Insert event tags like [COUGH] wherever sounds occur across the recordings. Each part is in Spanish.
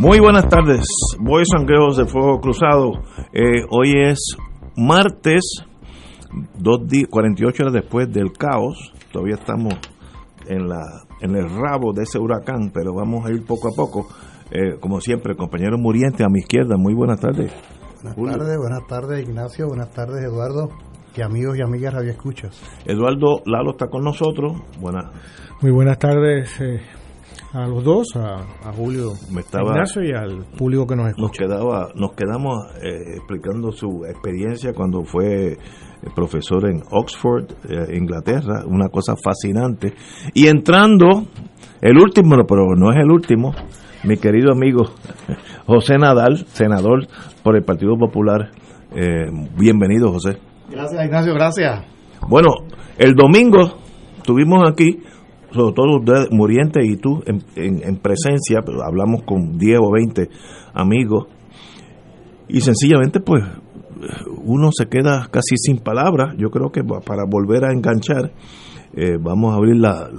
Muy buenas tardes, voy Sangueos de Fuego Cruzado. Eh, hoy es martes, dos 48 horas después del caos. Todavía estamos en, la, en el rabo de ese huracán, pero vamos a ir poco a poco. Eh, como siempre, compañero Muriente a mi izquierda, muy buenas tardes. Buenas tardes, buenas tardes Ignacio, buenas tardes Eduardo, y amigos y amigas Radio Escuchas. Eduardo Lalo está con nosotros. Buenas. Muy buenas tardes, eh, a los dos, a, Julio Me estaba, Ignacio y al público que nos escucha. Nos, quedaba, nos quedamos eh, explicando su experiencia cuando fue profesor en Oxford, eh, Inglaterra, una cosa fascinante. Y entrando, el último, pero no es el último, mi querido amigo [LAUGHS] José Nadal, senador por el Partido Popular. Eh, bienvenido, José. Gracias, Ignacio, gracias. Bueno, el domingo tuvimos aquí sobre todo usted, Muriente y tú, en, en, presencia, hablamos con 10 o 20 amigos, y sencillamente pues uno se queda casi sin palabras. Yo creo que para volver a enganchar, eh, vamos a abrir la,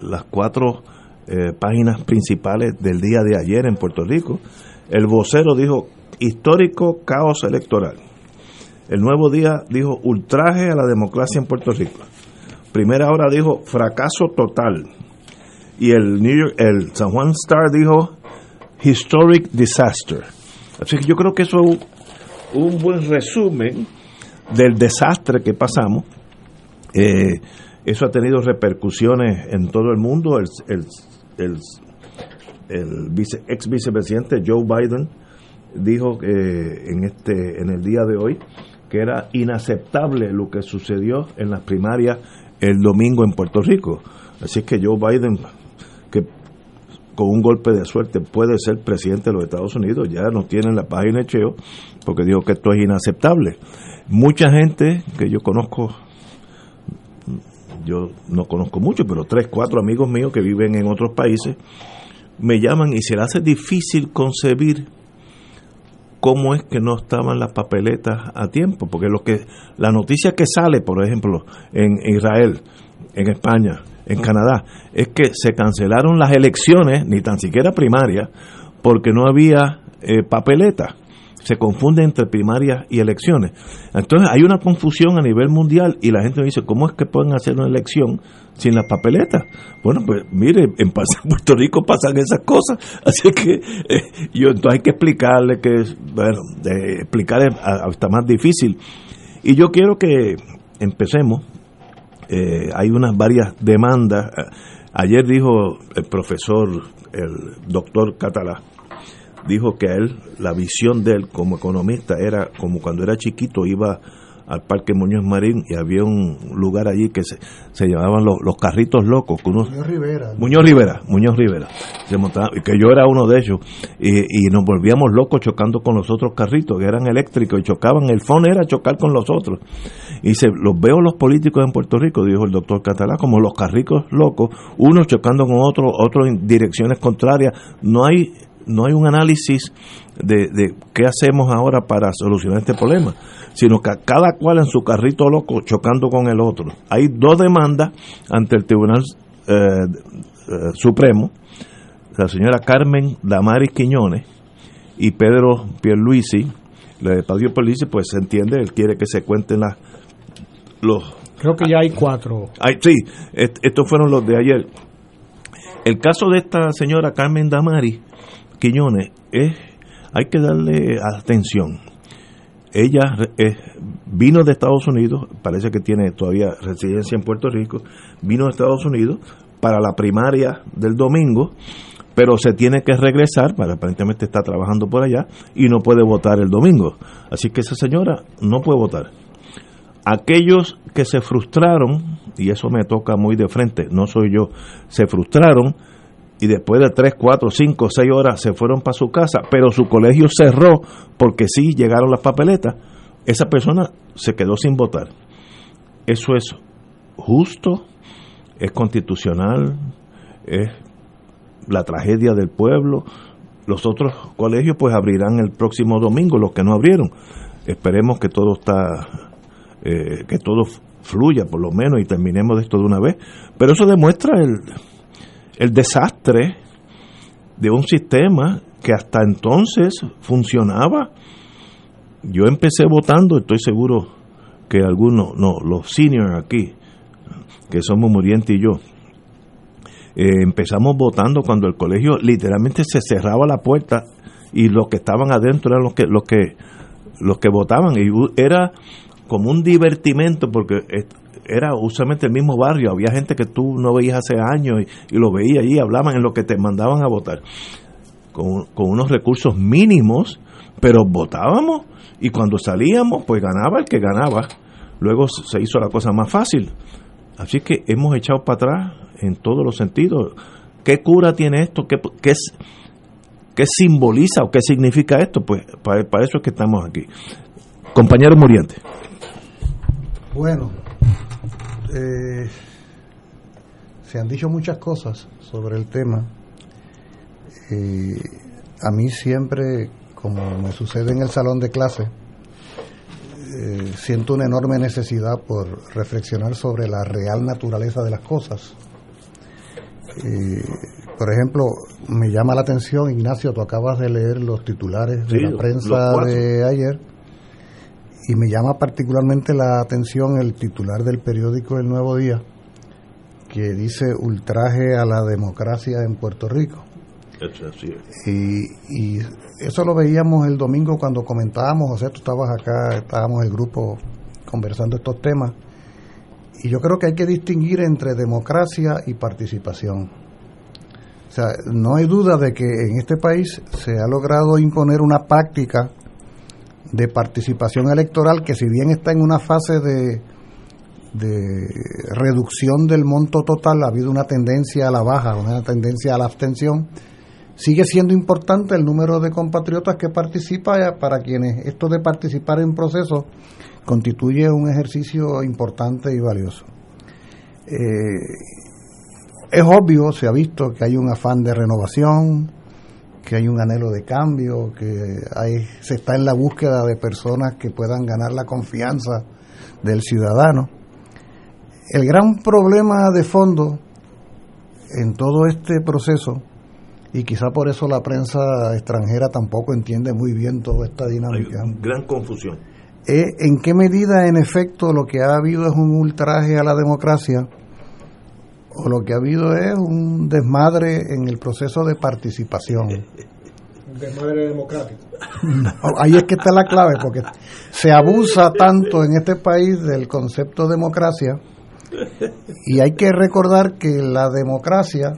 las cuatro eh, páginas principales del día de ayer en Puerto Rico. El vocero dijo, histórico caos electoral. El nuevo día dijo, ultraje a la democracia en Puerto Rico primera hora dijo fracaso total. Y el, New York, el San Juan Star dijo historic disaster. Así que yo creo que eso es un, buen resumen del desastre que pasamos. Eh, eso ha tenido repercusiones en todo el mundo. El, el, el, vice, ex vicepresidente Joe Biden dijo que en, este, en el día de hoy que era inaceptable lo que sucedió en las primarias el domingo en Puerto Rico. Así que Joe Biden, que con un golpe de suerte puede ser presidente de los Estados Unidos, ya nos tiene en la página de Cheo, porque dijo que esto es inaceptable. Mucha gente que yo conozco, yo no conozco mucho, pero tres, cuatro amigos míos que viven en otros países, me llaman y se les hace difícil concebir cómo es que no estaban las papeletas a tiempo, porque lo que la noticia que sale, por ejemplo, en Israel, en España, en Canadá, es que se cancelaron las elecciones, ni tan siquiera primarias, porque no había eh, papeletas se confunde entre primarias y elecciones. Entonces hay una confusión a nivel mundial y la gente me dice, ¿cómo es que pueden hacer una elección sin las papeletas? Bueno, pues mire, en Puerto Rico pasan esas cosas, [LAUGHS] así que eh, yo entonces hay que explicarle que, bueno, de explicar está más difícil. Y yo quiero que empecemos, eh, hay unas varias demandas. Ayer dijo el profesor, el doctor Catalá, dijo que a él, la visión de él como economista era como cuando era chiquito iba al Parque Muñoz Marín y había un lugar allí que se, se llamaban los, los carritos locos. Que Muñoz Rivera. Muñoz Rivera, Muñoz Rivera. Se montaba, que yo era uno de ellos. Y, y, nos volvíamos locos chocando con los otros carritos que eran eléctricos y chocaban. El fondo era chocar con los otros. Y se, los veo los políticos en Puerto Rico, dijo el doctor Catalá, como los carritos locos, unos chocando con otros, otros en direcciones contrarias. No hay no hay un análisis de, de, qué hacemos ahora para solucionar este problema, sino que cada cual en su carrito loco chocando con el otro. Hay dos demandas ante el Tribunal eh, eh, Supremo, la señora Carmen Damaris Quiñones y Pedro Pierluisi, de Padre Pierluisi, pues se entiende, él quiere que se cuenten las los Creo que ya hay cuatro. sí, estos fueron los de ayer. El caso de esta señora Carmen Damaris Quiñones, es, hay que darle atención. Ella vino de Estados Unidos, parece que tiene todavía residencia en Puerto Rico, vino de Estados Unidos para la primaria del domingo, pero se tiene que regresar, para, aparentemente está trabajando por allá, y no puede votar el domingo. Así que esa señora no puede votar. Aquellos que se frustraron, y eso me toca muy de frente, no soy yo, se frustraron y después de 3, 4, 5, 6 horas se fueron para su casa, pero su colegio cerró porque sí llegaron las papeletas, esa persona se quedó sin votar. Eso es justo, es constitucional, es la tragedia del pueblo. Los otros colegios pues abrirán el próximo domingo, los que no abrieron. Esperemos que todo está, eh, que todo fluya por lo menos y terminemos de esto de una vez. Pero eso demuestra el, el desastre de un sistema que hasta entonces funcionaba. Yo empecé votando, estoy seguro que algunos, no, los seniors aquí, que somos Muriente y yo, eh, empezamos votando cuando el colegio literalmente se cerraba la puerta y los que estaban adentro eran los que los que los que votaban y era como un divertimento porque era usualmente el mismo barrio, había gente que tú no veías hace años y, lo veías allí, hablaban en lo que te mandaban a votar, con, con unos recursos mínimos, pero votábamos y cuando salíamos, pues ganaba el que ganaba. Luego se hizo la cosa más fácil. Así que hemos echado para atrás en todos los sentidos. ¿Qué cura tiene esto? ¿Qué, qué, qué simboliza o qué significa esto? Pues para, eso es que estamos aquí. Compañero Muriente. Bueno, eh, se han dicho muchas cosas sobre el tema. Eh, a mí siempre, como me sucede en el salón de clase, eh, siento una enorme necesidad por reflexionar sobre la real naturaleza de las cosas. Eh, por ejemplo, me llama la atención, Ignacio, tú acabas de leer los titulares de la prensa de ayer y me llama particularmente la atención el titular del periódico El Nuevo Día, que dice ultraje a la democracia en Puerto Rico. Y, y, eso lo veíamos el domingo cuando comentábamos, José, tú estabas acá, estábamos el grupo conversando estos temas, y yo creo que hay que distinguir entre democracia y participación. O sea, no hay duda de que en este país se ha logrado imponer una práctica de participación electoral que si bien está en una fase de, de reducción del monto total, ha habido una tendencia a la baja, una tendencia a la abstención, sigue siendo importante el número de compatriotas que participa para quienes esto de participar en procesos constituye un ejercicio importante y valioso. Eh, es obvio, se ha visto que hay un afán de renovación, que hay un anhelo de cambio, que hay, se está en la búsqueda de personas que puedan ganar la confianza del ciudadano. El gran problema de fondo en todo este proceso, y quizá por eso la prensa extranjera tampoco entiende muy bien toda esta dinámica. Hay gran confusión. Es en qué medida, en efecto, lo que ha habido es un ultraje a la democracia o lo que ha habido es un desmadre en el proceso de participación. Un desmadre democrático. ahí es que está la clave, porque se abusa tanto en este país del concepto democracia y hay que recordar que la democracia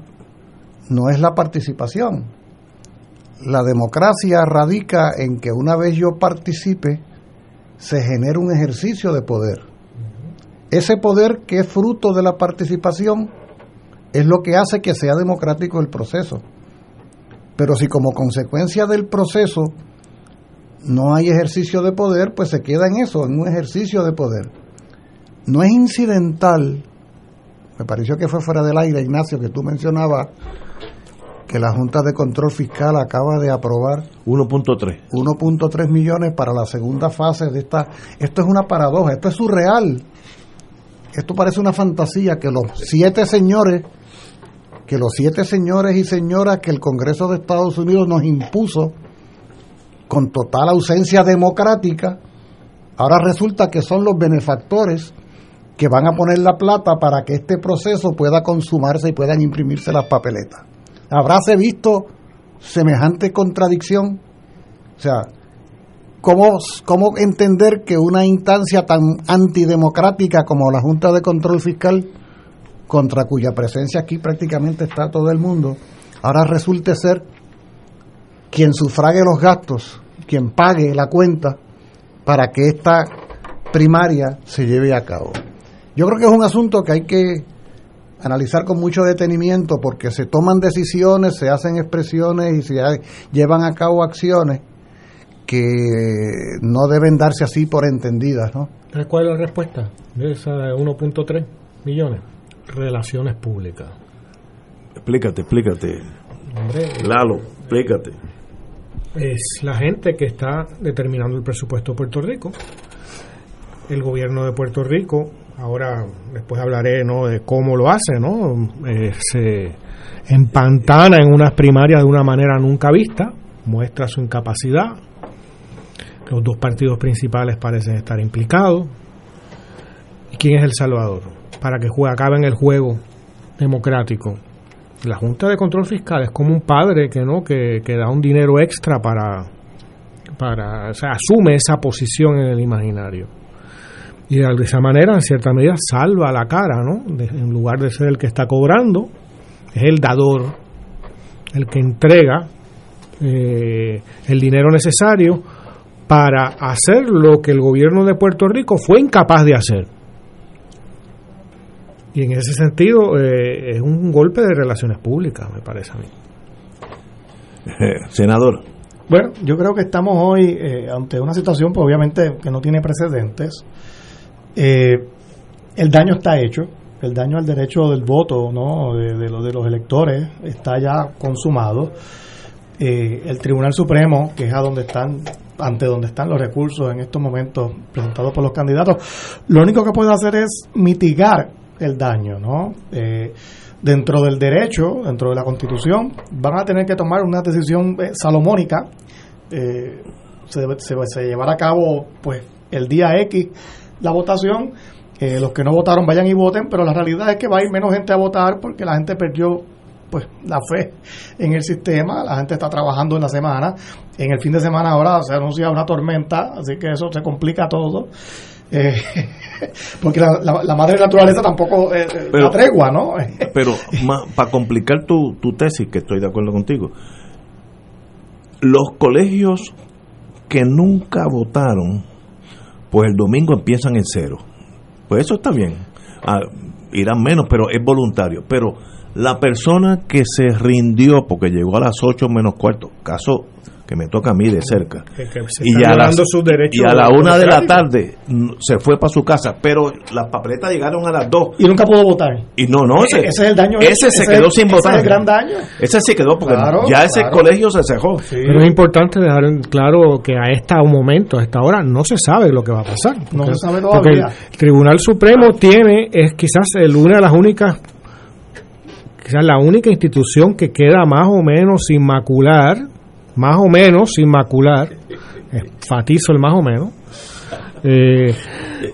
no es la participación. La democracia radica en que una vez yo participe, se genera un ejercicio de poder. Ese poder que es fruto de la participación es lo que hace que sea democrático el proceso. Pero si como consecuencia del proceso no hay ejercicio de poder, pues se queda en eso, en un ejercicio de poder. No es incidental, me pareció que fue fuera del aire, Ignacio, que tú mencionabas que la Junta de Control Fiscal acaba de aprobar 1.3 1.3 millones para la segunda fase de esta. Esto es una paradoja, esto es surreal. Esto parece una fantasía que los siete señores que los siete señores y señoras que el Congreso de Estados Unidos nos impuso con total ausencia democrática, ahora resulta que son los benefactores que van a poner la plata para que este proceso pueda consumarse y puedan imprimirse las papeletas. ¿Habráse visto semejante contradicción? O sea, ¿cómo, ¿cómo entender que una instancia tan antidemocrática como la Junta de Control Fiscal contra cuya presencia aquí prácticamente está todo el mundo, ahora resulte ser quien sufrague los gastos, quien pague la cuenta para que esta primaria se lleve a cabo. Yo creo que es un asunto que hay que analizar con mucho detenimiento porque se toman decisiones, se hacen expresiones y se llevan a cabo acciones que no deben darse así por entendidas, ¿no? ¿Cuál es la respuesta de esa 1.3 millones? Relaciones públicas. Explícate, explícate. Lalo, explícate. Es la gente que está determinando el presupuesto de Puerto Rico. El gobierno de Puerto Rico, ahora después hablaré ¿no? de cómo lo hace, ¿no? Eh, se empantana en unas primarias de una manera nunca vista, muestra su incapacidad. Los dos partidos principales parecen estar implicados. ¿Y quién es El Salvador? Para que juegue, acabe en el juego democrático. La Junta de Control Fiscal es como un padre que no que, da un dinero extra para para o sea, asume esa posición en el imaginario. Y de esa manera en cierta medida salva la cara no en lugar de ser el que está cobrando es el dador el que entrega eh, el dinero necesario para hacer lo que el gobierno de Puerto Rico fue incapaz de hacer y en ese sentido eh, es un golpe de relaciones públicas, me parece a mí. [LAUGHS] Senador. Bueno, yo creo que estamos hoy eh, ante una situación, pues obviamente, que no tiene precedentes. Eh, el daño está hecho, el daño al derecho del voto ¿no? de, de, de los electores está ya consumado. el Tribunal Supremo, que es a donde están ante donde están los recursos en estos momentos presentados por los candidatos, lo único que puede hacer es mitigar el daño, ¿no? Eh, dentro del derecho, dentro de la Constitución, van a tener que tomar una decisión eh, salomónica. Eh, se, llevará a cabo, pues, el día X la votación. los que no votaron vayan y voten, pero la realidad es que va a ir menos gente a votar porque la gente perdió pues la fe en el sistema, la gente está trabajando en la semana, en el fin de semana ahora se anuncia una tormenta, así que eso se complica todo. Eh, [LAUGHS] porque la, madre naturaleza tampoco eh, eh, pero, tregua, ¿no? [LAUGHS] pero para complicar tu, tu tesis, que estoy de acuerdo contigo, los colegios que nunca votaron, pues el domingo empiezan en cero. Pues eso está bien. Ah, irán menos, pero es voluntario. Pero la persona que se rindió porque llegó a las 8 menos cuarto, caso que me toca a mí de cerca. y, a las, y a la una de la tarde se fue para su casa, pero las papeletas llegaron a las dos. Y nunca pudo votar. Y no, no, ese, ese es el daño. Ese, se quedó sin votar. Ese es el gran daño. Ese se quedó porque ya ese colegio se cejó. Pero es importante dejar claro que a este momento, a esta hora, no se sabe lo que va a pasar. no se sabe todavía. Porque el Tribunal Supremo tiene, es quizás el, una de las únicas quizás la única institución que queda más o menos sin macular más o menos sin macular, enfatizo el más o menos, eh,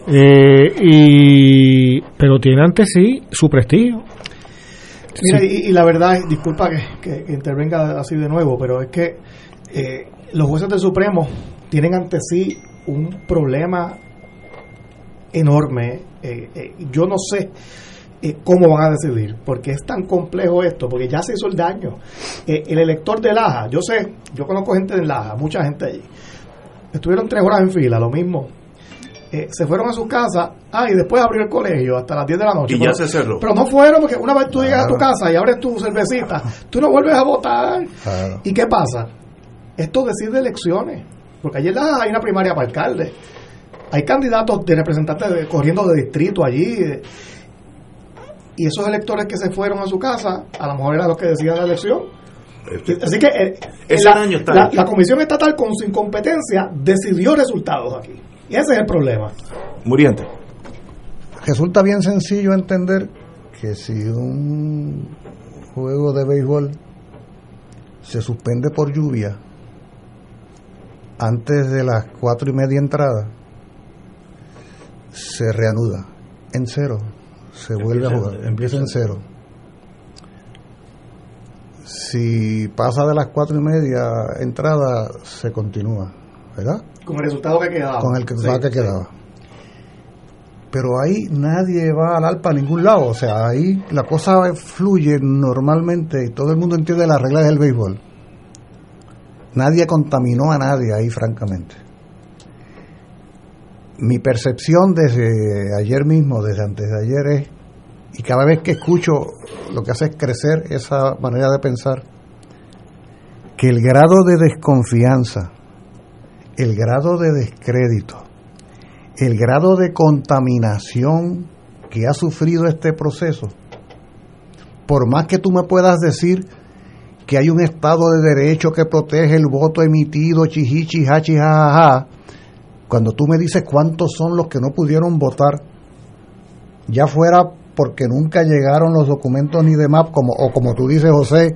eh, y, pero tiene ante sí su prestigio. Mira, y, la verdad, disculpa que, intervenga así de nuevo, pero es que eh, los jueces del Supremo tienen ante sí un problema enorme. yo no sé eh, cómo van a decidir, porque es tan complejo esto, porque ya se hizo el daño. Eh, el elector de Laja, yo sé, yo conozco gente de Laja, mucha gente allí, estuvieron tres horas en fila, lo mismo. Eh, se fueron a su casa, ah, y después abrió el colegio hasta las 10 de la noche. Y ya se cerró. Pero no fueron, porque una vez tú llegas a tu casa y abres tu cervecita, tú no vuelves a votar. ¿Y qué pasa? Esto decide elecciones, porque en Laja hay una primaria para alcalde. Hay candidatos de representantes corriendo de distrito allí y esos electores que se fueron a su casa, a lo mejor era lo que decía la elección. Así que eh, la, la, Comisión Estatal con su incompetencia decidió resultados aquí. Y ese es el problema. Muriente. Resulta bien sencillo entender que si un juego de béisbol se suspende por lluvia antes de las cuatro y media entrada, se reanuda en cero se vuelve a jugar, empieza en cero. Si pasa de las cuatro y media entrada, se continúa, ¿verdad? Con el resultado que quedaba. Con el resultado que quedaba. Pero ahí nadie va al alpa a ningún lado, o sea, ahí la cosa fluye normalmente y todo el mundo entiende las reglas del béisbol. Nadie contaminó a nadie ahí, francamente mi percepción desde ayer mismo, desde antes de ayer, es y cada vez que escucho lo que hace es crecer esa manera de pensar, que el grado de desconfianza, el grado de descrédito, el grado de contaminación que ha sufrido este proceso, por más que tú me puedas decir que hay un Estado de Derecho que protege el voto emitido, jajaja, cuando tú me dices cuántos son los que no pudieron votar, ya fuera porque nunca llegaron los documentos ni demás, como, o como tú dices, José,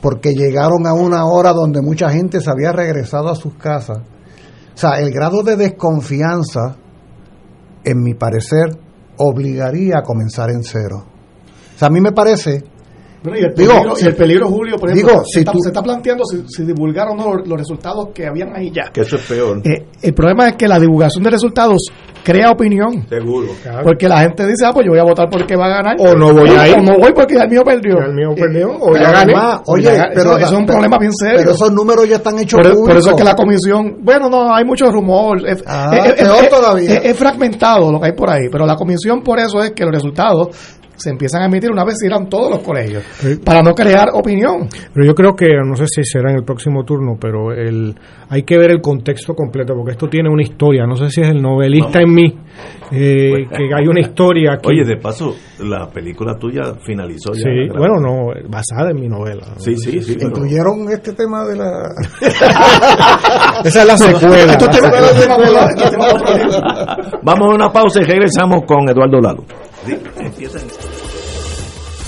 porque llegaron a una hora donde mucha gente se había regresado a sus casas. O sea, el grado de desconfianza, en mi parecer, obligaría a comenzar en cero. O sea, a mí me parece bueno, y el peligro, el peligro Julio, por ejemplo, se, está, planteando si, divulgaron los, resultados que habían ahí ya. Que eso es peor. Eh, el problema es que la divulgación de resultados crea opinión. Seguro. Porque la gente dice, ah, pues yo voy a votar porque va a ganar. O no voy a ir. O no voy porque el mío perdió. El mío perdió. Eh, o ya gané. oye, pero eso, es un problema bien serio. Pero esos números ya están hechos por, por, eso es que la comisión, bueno, no, hay mucho rumor. Es, ah, peor todavía. Es, fragmentado lo que hay por ahí. Pero la comisión por eso es que los resultados se empiezan a emitir una vez irán todos los colegios, para no crear opinión. Pero yo creo que, no sé si será en el próximo turno, pero el, hay que ver el contexto completo, porque esto tiene una historia, no sé si es el novelista en mí, eh, que hay una historia [LAUGHS] aquí. Oye, de paso, la película tuya finalizó ya. Sí, bueno, no, basada en mi novela. Sí, sí, sí. ¿Incluyeron este tema de la...? [LAUGHS] Esa es la secuela. Vamos a una pausa y regresamos con Eduardo Lalo.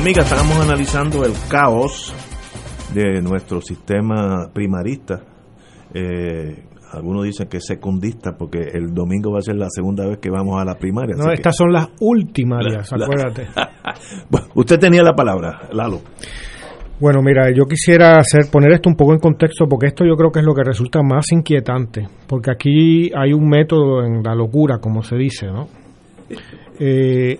Amiga, estábamos analizando el caos de nuestro sistema primarista. Eh, algunos dicen que es secundista porque el domingo va a ser la segunda vez que vamos a la primaria. No, estas son las últimas, acuérdate. [LAUGHS] usted tenía la palabra, Lalo. Bueno, mira, yo quisiera hacer poner esto un poco en contexto porque esto yo creo que es lo que resulta más inquietante, porque aquí hay un método en la locura, como se dice, ¿no? Eh,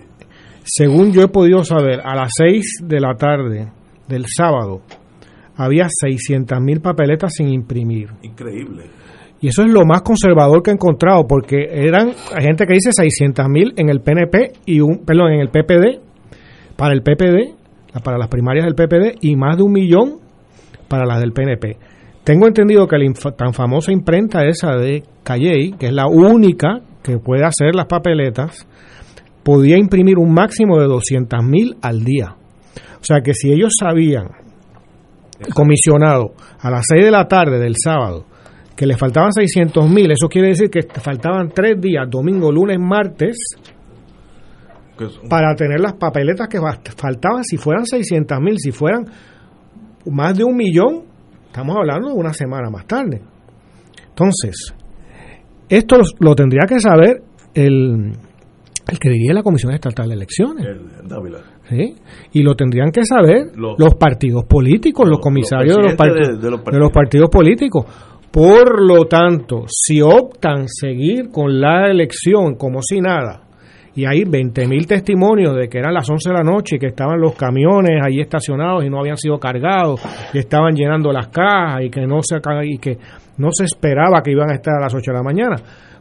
según yo he podido saber, a las 6 de la tarde del sábado había 600 mil papeletas sin imprimir. Increíble. Y eso es lo más conservador que he encontrado, porque eran gente que dice 600 mil en el PNP y un, perdón, en el PPD, para el PPD, para las primarias del PPD, y más de un millón para las del PNP. Tengo entendido que la tan famosa imprenta esa de Calley, que es la única que puede hacer las papeletas, podía imprimir un máximo de 200 mil al día. O sea que si ellos sabían, comisionado, a las 6 de la tarde del sábado, que le faltaban 600 mil, eso quiere decir que faltaban tres días, domingo, lunes, martes, para tener las papeletas que faltaban, si fueran 600 mil, si fueran más de un millón, estamos hablando de una semana más tarde. Entonces, esto lo, tendría que saber el, el que dirige la Comisión Estatal de Elecciones. ¿sí? Y lo tendrían que saber los, partidos políticos, los, comisarios de, los partidos, de los partidos políticos. Por lo tanto, si optan seguir con la elección como si nada, y hay 20.000 testimonios de que eran las 11 de la noche y que estaban los camiones ahí estacionados y no habían sido cargados, y estaban llenando las cajas y que no se y que no se esperaba que iban a estar a las 8 de la mañana,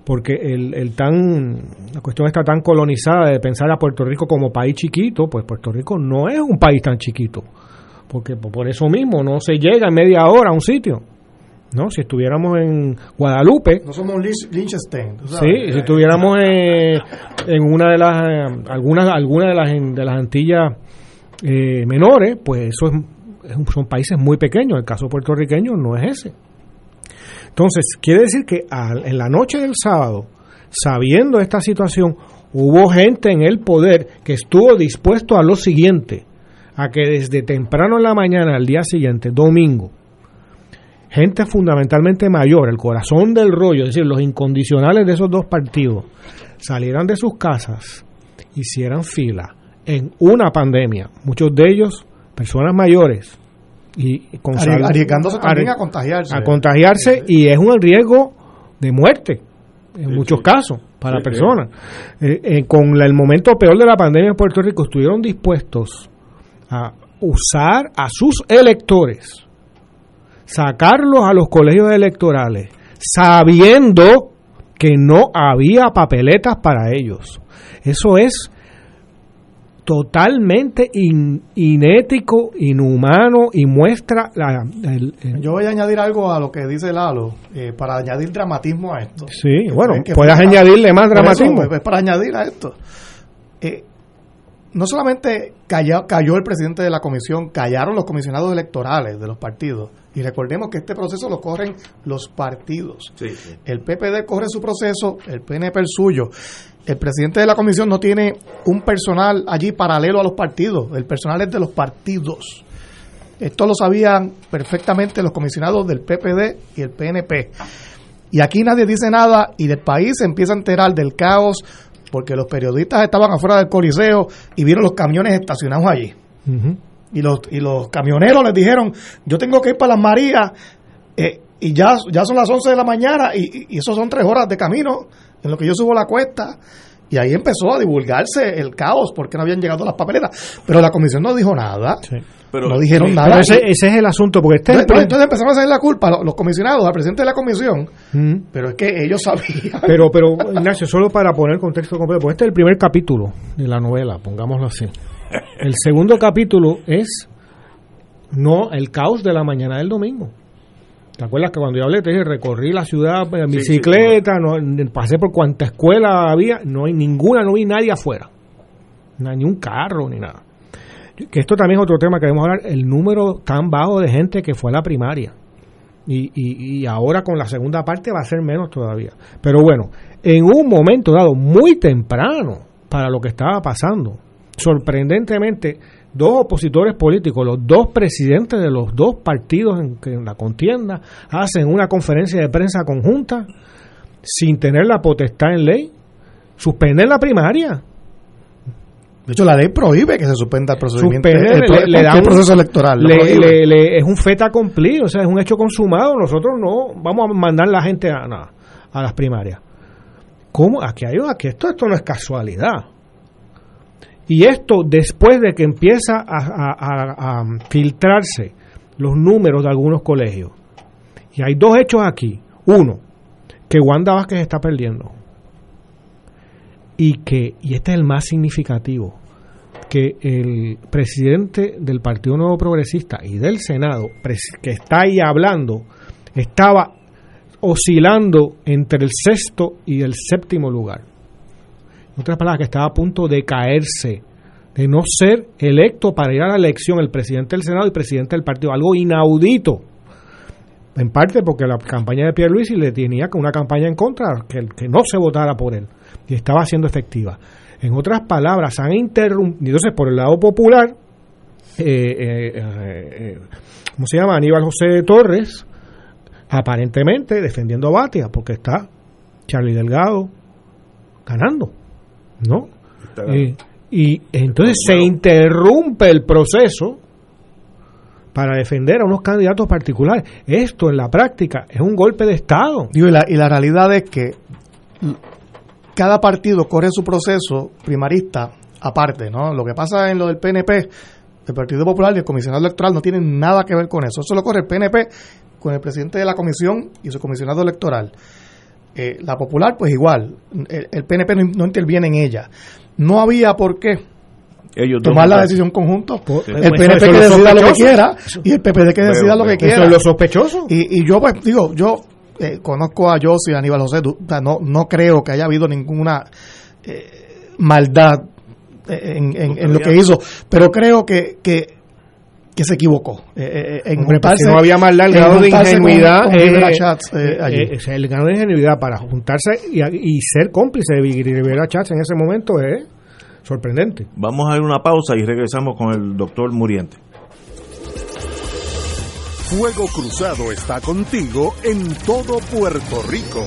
porque el, el tan la cuestión está tan colonizada de pensar a Puerto Rico como país chiquito, pues Puerto Rico no es un país tan chiquito, porque por eso mismo no se llega en media hora a un sitio. ¿no? Si estuviéramos en Guadalupe. No somos Liechtenstein. Sí, si estuviéramos en, en, una de las, algunas, algunas de las, de las Antillas eh, menores, pues eso es, son países muy pequeños. El caso puertorriqueño no es ese. Entonces, quiere decir que en la noche del sábado, sabiendo esta situación, hubo gente en el poder que estuvo dispuesto a lo siguiente, a que desde temprano en la mañana al día siguiente, domingo, gente fundamentalmente mayor, el corazón del rollo, es decir, los incondicionales de esos dos partidos, salieran de sus casas, hicieran fila en una pandemia, muchos de ellos personas mayores, y con arriesgándose también a contagiarse. A contagiarse y es un riesgo de muerte en muchos casos para personas. Eh, eh, con el momento peor de la pandemia en Puerto Rico estuvieron dispuestos a usar a sus electores sacarlos a los colegios electorales sabiendo que no había papeletas para ellos. Eso es totalmente inético, inhumano y muestra la... Yo voy a añadir algo a lo que dice Lalo, eh, para añadir dramatismo a esto. Sí, bueno, puedes añadirle más dramatismo. Pues, para añadir a esto. Eh, no solamente cayó, cayó el presidente de la comisión, callaron los comisionados electorales de los partidos. Y recordemos que este proceso lo corren los partidos. El PPD corre su proceso, el PNP el suyo. El presidente de la comisión no tiene un personal allí paralelo a los partidos. El personal es de los partidos. Esto lo sabían perfectamente los comisionados del PPD y el PNP. Y aquí nadie dice nada y del país se empieza a enterar del caos porque los periodistas estaban afuera del coliseo y vieron los camiones estacionados allí. Y, los, y los camioneros les dijeron, yo tengo que ir para las Marías eh, y ya, ya son las 11 de la mañana y, y, eso son tres horas de camino en lo que yo subo la cuesta. Y ahí empezó a divulgarse el caos porque no habían llegado las papeletas. Pero la comisión no dijo nada. Pero, no dijeron nada. ese, es el asunto. porque este entonces, entonces empezaron a hacer la culpa los, comisionados al presidente de la comisión. Pero es que ellos sabían. Pero, pero Ignacio, solo para poner contexto completo, pues este es el primer capítulo de la novela, pongámoslo así. El segundo capítulo es no el caos de la mañana del domingo. ¿Te acuerdas que cuando yo hablé te dije recorrí la ciudad en bicicleta, no, pasé por cuánta escuela había, no hay ninguna, no vi nadie afuera, ni un carro ni nada. Que esto también es otro tema que debemos hablar, el número tan bajo de gente que fue a la primaria. Y, y, y ahora con la segunda parte va a ser menos todavía. Pero bueno, en un momento dado, muy temprano para lo que estaba pasando, sorprendentemente, dos opositores políticos, los dos presidentes de los dos partidos en, la contienda, hacen una conferencia de prensa conjunta sin tener la potestad en ley, suspenden la primaria. De hecho, la ley prohíbe que se suspenda el procedimiento, le, da un, proceso electoral. es un feta cumplido, o sea, es un hecho consumado. Nosotros no vamos a mandar la gente a, a las primarias. ¿Cómo? Aquí hay aquí esto, esto no es casualidad. Y esto después de que empieza a, filtrarse los números de algunos colegios. Y hay dos hechos aquí. Uno, que Wanda Vázquez está perdiendo. Y que, y este es el más significativo, que el presidente del Partido Nuevo Progresista y del Senado, que está ahí hablando, estaba oscilando entre el sexto y el séptimo lugar. Otras palabras, que estaba a punto de caerse, de no ser electo para ir a la elección el presidente del Senado y presidente del partido, algo inaudito. En parte porque la campaña de Pierre Luis le tenía una campaña en contra, que, que no se votara por él, y estaba siendo efectiva. En otras palabras, han interrumpido, entonces por el lado popular, eh, eh, eh, ¿cómo se llama? Aníbal José Torres, aparentemente defendiendo a Batia, porque está Charlie Delgado ganando, ¿no? y entonces se interrumpe el proceso para defender a unos candidatos particulares. Esto en la práctica es un golpe de Estado. y, la, y la realidad es que cada partido corre su proceso primarista aparte, ¿no? Lo que pasa en lo del PNP, el Partido Popular y el comisionado electoral no tienen nada que ver con eso. Eso lo corre el PNP con el presidente de la comisión y su comisionado electoral. Eh, la Popular, pues igual, el, PNP no, interviene en ella. No había por qué tomar la decisión conjunto. el PNP que decida lo que quiera y el PPD que decida lo que quiera. Eso es lo sospechoso. Y, y yo, pues, digo, yo eh, conozco a José y a Aníbal José, no, no creo que haya habido ninguna eh, maldad eh, en, lo que hizo, pero creo que, que, se equivocó. en no había maldad, el grado de ingenuidad. el grado de ingenuidad para juntarse y, y ser cómplice de Rivera Chats en ese momento es sorprendente. Vamos a ir una pausa y regresamos con el doctor Muriente. Fuego Cruzado está contigo en todo Puerto Rico.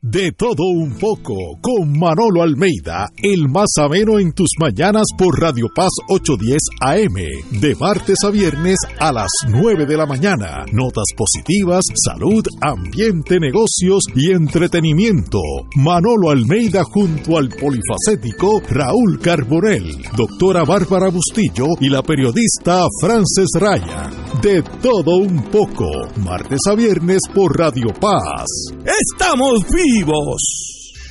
De todo un poco, con Manolo Almeida, el más ameno en tus mañanas por Radio Paz 810 AM, de martes a viernes a las 9 de la mañana. Notas positivas, salud, ambiente, negocios y entretenimiento. Manolo Almeida junto al polifacético Raúl Carbonell, doctora Bárbara Bustillo y la periodista Frances Raya. De todo un poco, martes a viernes por Radio Paz. ¡Estamos vivos! Vivos.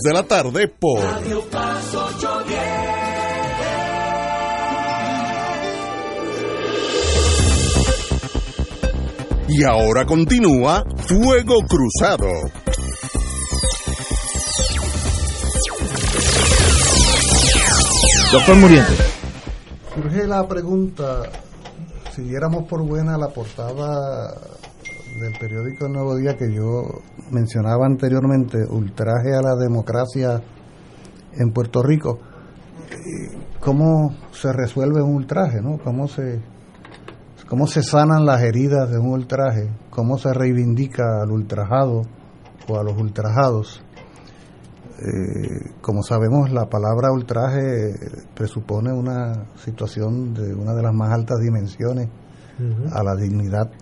de la tarde por Radio Paz 810. Y ahora continúa Fuego Cruzado. Doctor Muriente. Surge la pregunta, si diéramos por buena la portada del periódico El Nuevo Día que yo mencionaba anteriormente, ultraje a la democracia en Puerto Rico, ¿cómo se resuelve un ultraje? ¿no? ¿Cómo, se, ¿Cómo se sanan las heridas de un ultraje? ¿Cómo se reivindica al ultrajado o a los ultrajados? Eh, como sabemos, la palabra ultraje presupone una situación de una de las más altas dimensiones a la dignidad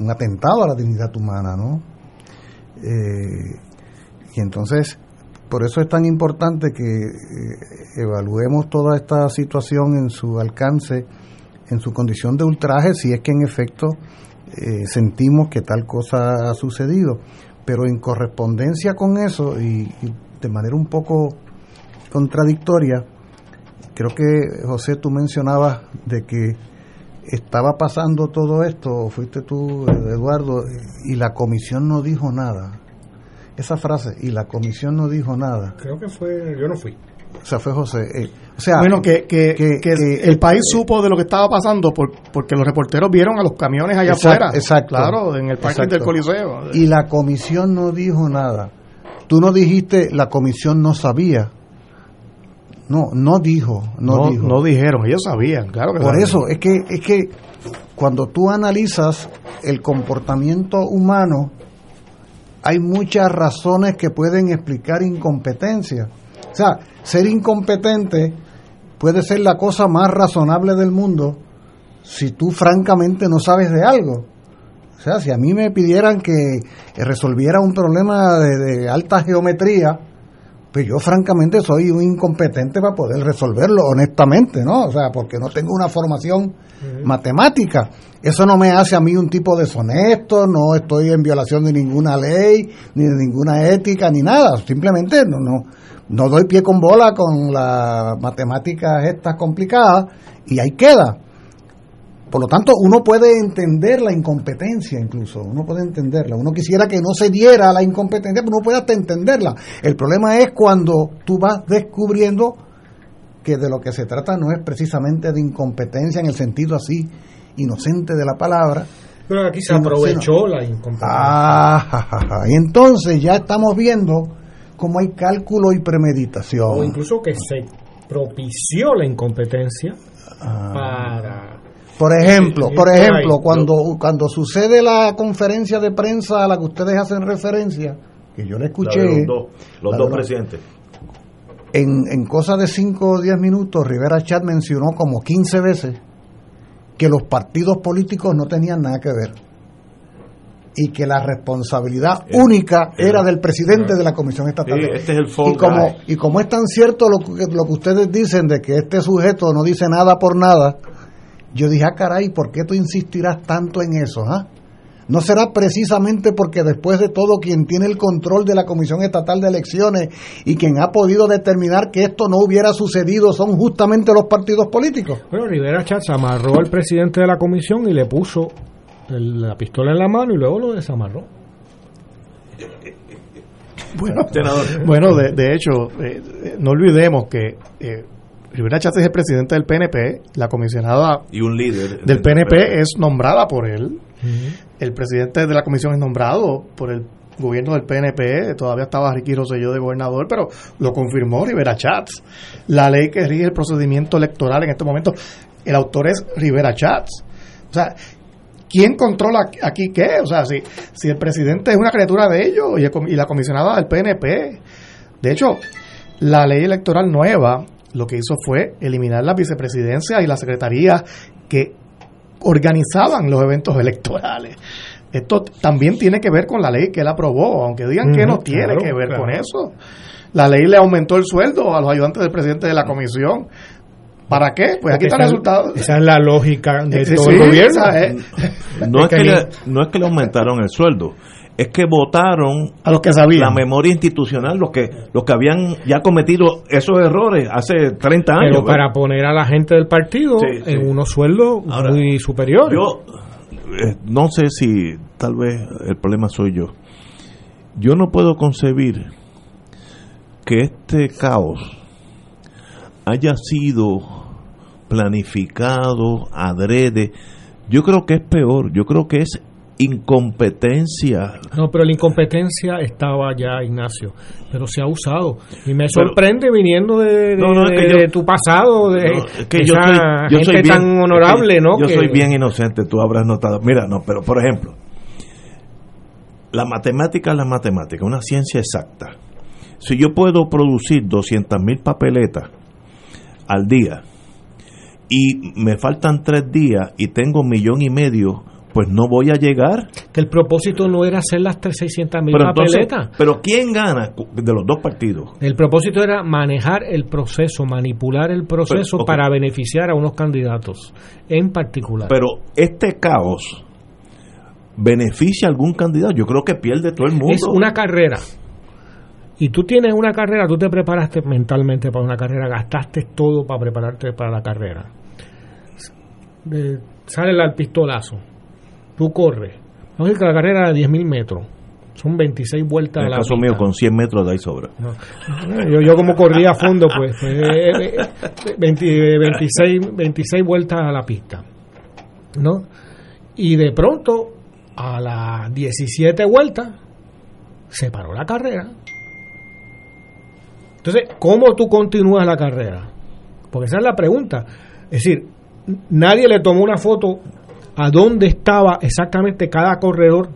un atentado a la dignidad humana, ¿no? Eh, y entonces, por eso es tan importante que eh, evaluemos toda esta situación en su alcance, en su condición de ultraje, si es que en efecto eh, sentimos que tal cosa ha sucedido. Pero en correspondencia con eso y, y de manera un poco contradictoria, creo que José tú mencionabas de que estaba pasando todo esto, fuiste tú, Eduardo, y la comisión no dijo nada. Esa frase, y la comisión no dijo nada. Creo que fue, yo no fui. O sea, fue José. eh, o sea, bueno, que, que, que- que que- el país eh, supo de lo que estaba pasando por, porque los reporteros vieron a los camiones allá afuera. exacto. Claro, en el parque Exacto. del Coliseo. y la comisión no dijo nada. Tú no dijiste, la comisión no sabía. No, no dijo, no, no, dijo. no dijeron, ellos sabían, claro que Por sabían. eso, es que, es que cuando tú analizas el comportamiento humano, hay muchas razones que pueden explicar incompetencia. O sea, ser incompetente puede ser la cosa más razonable del mundo si tú francamente no sabes de algo. O sea, si a mí me pidieran que resolviera un problema de, de alta geometría, pues yo francamente soy un incompetente para poder resolverlo, honestamente, ¿no? O sea, porque no tengo una formación matemática. Eso no me hace a mí un tipo deshonesto, no estoy en violación de ninguna ley, ni de ninguna ética, ni nada. Simplemente no, no, no doy pie con bola con las matemáticas estas complicadas y ahí queda. Por lo tanto, uno puede entender la incompetencia incluso, uno puede entenderla. Uno quisiera que no se diera la incompetencia, pero uno puede hasta entenderla. El problema es cuando tú vas descubriendo que de lo que se trata no es precisamente de incompetencia en el sentido así inocente de la palabra. Pero aquí se aprovechó la incompetencia. Ah, ja, ja, ja. Y entonces ya estamos viendo cómo hay cálculo y premeditación. o incluso que se propició la incompetencia Ah. para Por ejemplo, por ejemplo, cuando, cuando sucede la conferencia de prensa a la que ustedes hacen referencia, que yo la escuché, los dos, los presidentes. en, en cosa de 5 o 10 minutos, Rivera Chat mencionó como 15 veces que los partidos políticos no tenían nada que ver y que la responsabilidad Eh, única eh, era del presidente de la Comisión Estatal. Sí, este es el y como guy. y como es tan cierto lo que, lo que ustedes dicen de que este sujeto no dice nada por nada, yo dije, ah, caray, ¿por qué tú insistirás tanto en eso? ah? ¿No será precisamente porque después de todo quien tiene el control de la Comisión Estatal de Elecciones y quien ha podido determinar que esto no hubiera sucedido son justamente los partidos políticos? Bueno, Rivera Chatz amarró al presidente de la comisión y le puso el- la pistola en la mano y luego lo desamarró. Bueno, bueno de, de hecho, eh, no olvidemos que eh, Rivera Chatz es el presidente del PNP, la comisionada Y un líder. del PNP es nombrada por él, el presidente de la comisión es nombrado por el gobierno del PNP, todavía estaba Ricky Rosselló de gobernador, pero lo confirmó Rivera Chats. La ley que rige el procedimiento electoral en este momento, el autor es Rivera Chats. O sea, ¿quién controla aquí qué? O sea, si, si el presidente es una criatura de ellos y, el y la comisionada del PNP. De hecho, la ley electoral nueva lo que hizo fue eliminar las vicepresidencias y las secretarías que organizaban los eventos electorales. Esto también tiene que ver con la ley que él aprobó, aunque digan que no tiene claro, que ver claro. con eso. La ley le aumentó el sueldo a los ayudantes del presidente de la comisión. ¿Para qué? Pues aquí está el esa- resultado. Esa es la lógica de Sí, todo sí, el gobierno. eh, No es, que que le, no es que le aumentaron el sueldo, es que votaron a los que sabían. la memoria institucional, los que los que habían ya cometido esos errores hace 30 años. Pero para poner a la gente del partido Sí, sí. en unos sueldos Ahora, muy superiores. Yo eh, no sé si tal vez el problema soy yo. Yo no puedo concebir que este caos haya sido planificado, adrede. Yo creo que es peor, yo creo que es incompetencia. No, pero la incompetencia estaba ya, Ignacio, pero se ha usado. Y me Pero- sorprende viniendo de, de- No, no, es que de yo- tu pasado, de No, es que esa yo soy, yo gente soy bien, tan honorable, es que ¿no? Yo Que- soy bien inocente, tú habrás notado. Mira, no, pero por ejemplo, la matemática es la matemática, una ciencia exacta. Si yo puedo producir 200 mil papeletas al día y me faltan tres días y tengo un millón y medio pues no voy a llegar. Que el propósito no era hacer las 600 mil papeletas. pero ¿quién gana de los dos partidos? El propósito era manejar el proceso, manipular el proceso Pero, para beneficiar a unos candidatos en particular. Pero este caos beneficia a algún candidato. Yo creo que pierde todo el mundo. es una carrera. Y tú tienes una carrera, tú te preparaste mentalmente para una carrera, gastaste todo para prepararte para la carrera. De- sale el pistolazo, tú corres. Vamos a decir que la carrera era de 10.000 metros, son 26 vueltas en a el la caso pista. mío, con 100 metros de ahí sobra. No. Yo, yo como corría a fondo, pues, pues, eh, eh, 20, 26, 26 vueltas a la pista. ¿No? Y de pronto, a las 17 vueltas, se paró la carrera. Entonces, ¿cómo tú continúas la carrera? Porque esa es la pregunta. Es decir, nadie le tomó una foto a dónde estaba exactamente cada corredor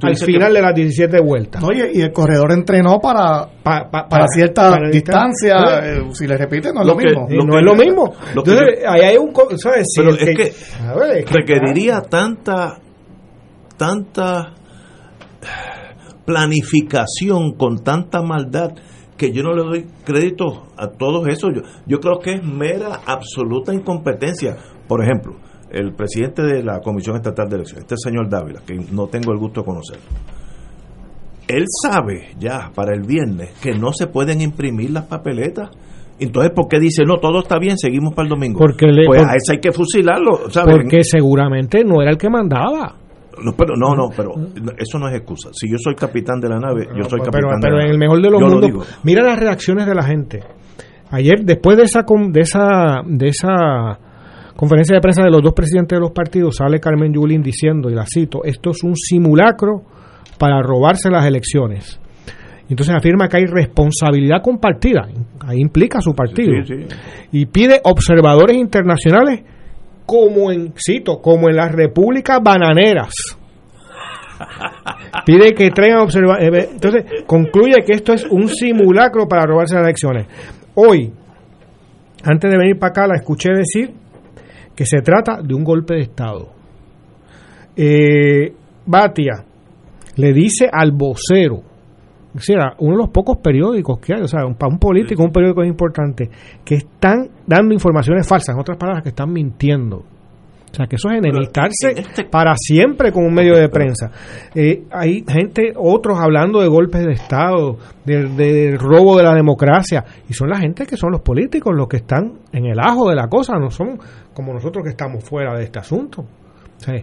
al final que- de las 17 vueltas. Oye, y el corredor entrenó para, Pa- pa- para cierta para- distancia. Eh, si le repite, no es Lo lo, que- mismo. Lo no que- es lo mismo. lo que Entonces, ahí hay un. co- ¿sabes? Si Pero el es que a ver, es que- requeriría tanta tanta planificación con tanta maldad que yo no le doy crédito a todos esos. Yo, yo creo que es mera, absoluta incompetencia. Por ejemplo, el presidente de la Comisión Estatal de Elecciones, este señor Dávila, que no tengo el gusto de conocer, él sabe ya para el viernes que no se pueden imprimir las papeletas. Entonces, ¿por qué dice, no, todo está bien, seguimos para el domingo? Porque le- pues por- a ese hay que fusilarlo, ¿sabes? porque seguramente no era el que mandaba. No, pero no, no, pero eso no es excusa. Si yo soy capitán de la nave, yo soy pero, capitán de pero la en nave. el mejor de los lo mundos, mira las reacciones de la gente. Ayer, después de esa de esa de esa conferencia de prensa de los dos presidentes de los partidos, sale Carmen Yulín diciendo, y la cito, esto es un simulacro para robarse las elecciones. Entonces afirma que hay responsabilidad compartida, ahí implica su partido, Sí, sí. y pide observadores internacionales como en, cito, como en las repúblicas bananeras. [LAUGHS] Pide que traigan observadores. Entonces, concluye que esto es un simulacro para robarse las elecciones. Hoy, antes de venir para acá, la escuché decir que se trata de un golpe de Estado. Eh, Batia le dice al vocero, o sea, uno de los pocos periódicos que hay, o sea, un- para un político, un periódico es importante, que están dando informaciones falsas, en otras palabras, que están mintiendo. O sea, que eso es enemistarse en este- para siempre con un medio de prensa. Eh, hay gente, otros hablando de golpes de Estado, del del robo de la democracia, y son la gente que son los políticos los que están en el ajo de la cosa, no son como nosotros que estamos fuera de este asunto. O sea,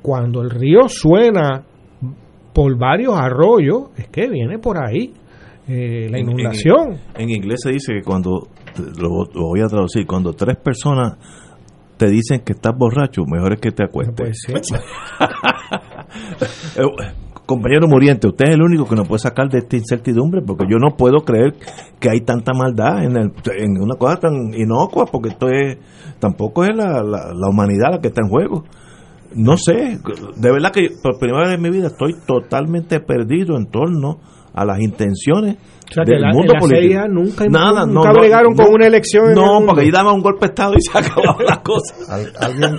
cuando el río suena por varios arroyos, es que viene por ahí eh, la En- en- inundación. En, inglés se dice que cuando, lo, lo voy a traducir, cuando tres personas te dicen que estás borracho, mejor es que te acuestes. Pues sí. Eh, compañero Muriente, usted es el único que nos puede sacar de esta incertidumbre, porque yo no puedo creer que hay tanta maldad en, el- en una cosa tan inocua, porque esto es, tampoco es la, la, la humanidad la que está en juego. No sé, de verdad que por primera vez en mi vida estoy totalmente perdido en torno a las intenciones O sea, que del la- mundo político. CIA nunca- Nada, nunca no, no, bregaron con no, una elección en el No, porque ahí daba un golpe de Estado y se [LAUGHS] acababa la cosa. Al- alguien,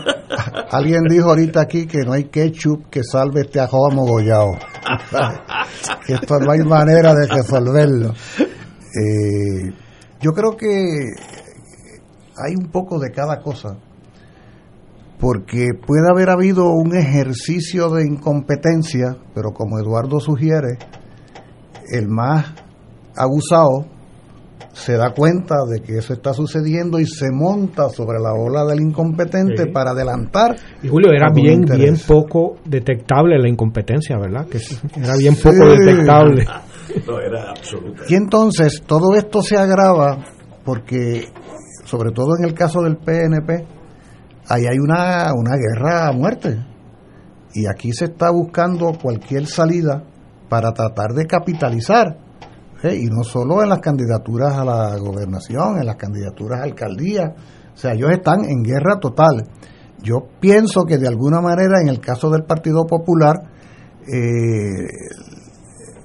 alguien dijo ahorita aquí que no hay ketchup que salve este ajo amogollado. [LAUGHS] que esto no hay manera de resolverlo. Eh, yo creo que hay un poco de cada cosa. Porque puede haber habido un ejercicio de incompetencia, pero como Eduardo sugiere, el más abusado se da cuenta de que eso está sucediendo y se monta sobre la ola del incompetente Sí. para adelantar. Y Julio, era bien, interés. bien poco detectable la incompetencia, ¿verdad? Que era bien poco detectable. No, era absoluto. Y entonces todo esto se agrava porque, sobre todo en el caso del PNP, ahí hay una, una guerra a muerte. Y aquí se está buscando cualquier salida para tratar de capitalizar. ¿Eh? Y no solo en las candidaturas a la gobernación, en las candidaturas a alcaldía. O sea, ellos están en guerra total. Yo pienso que de alguna manera en el caso del Partido Popular eh,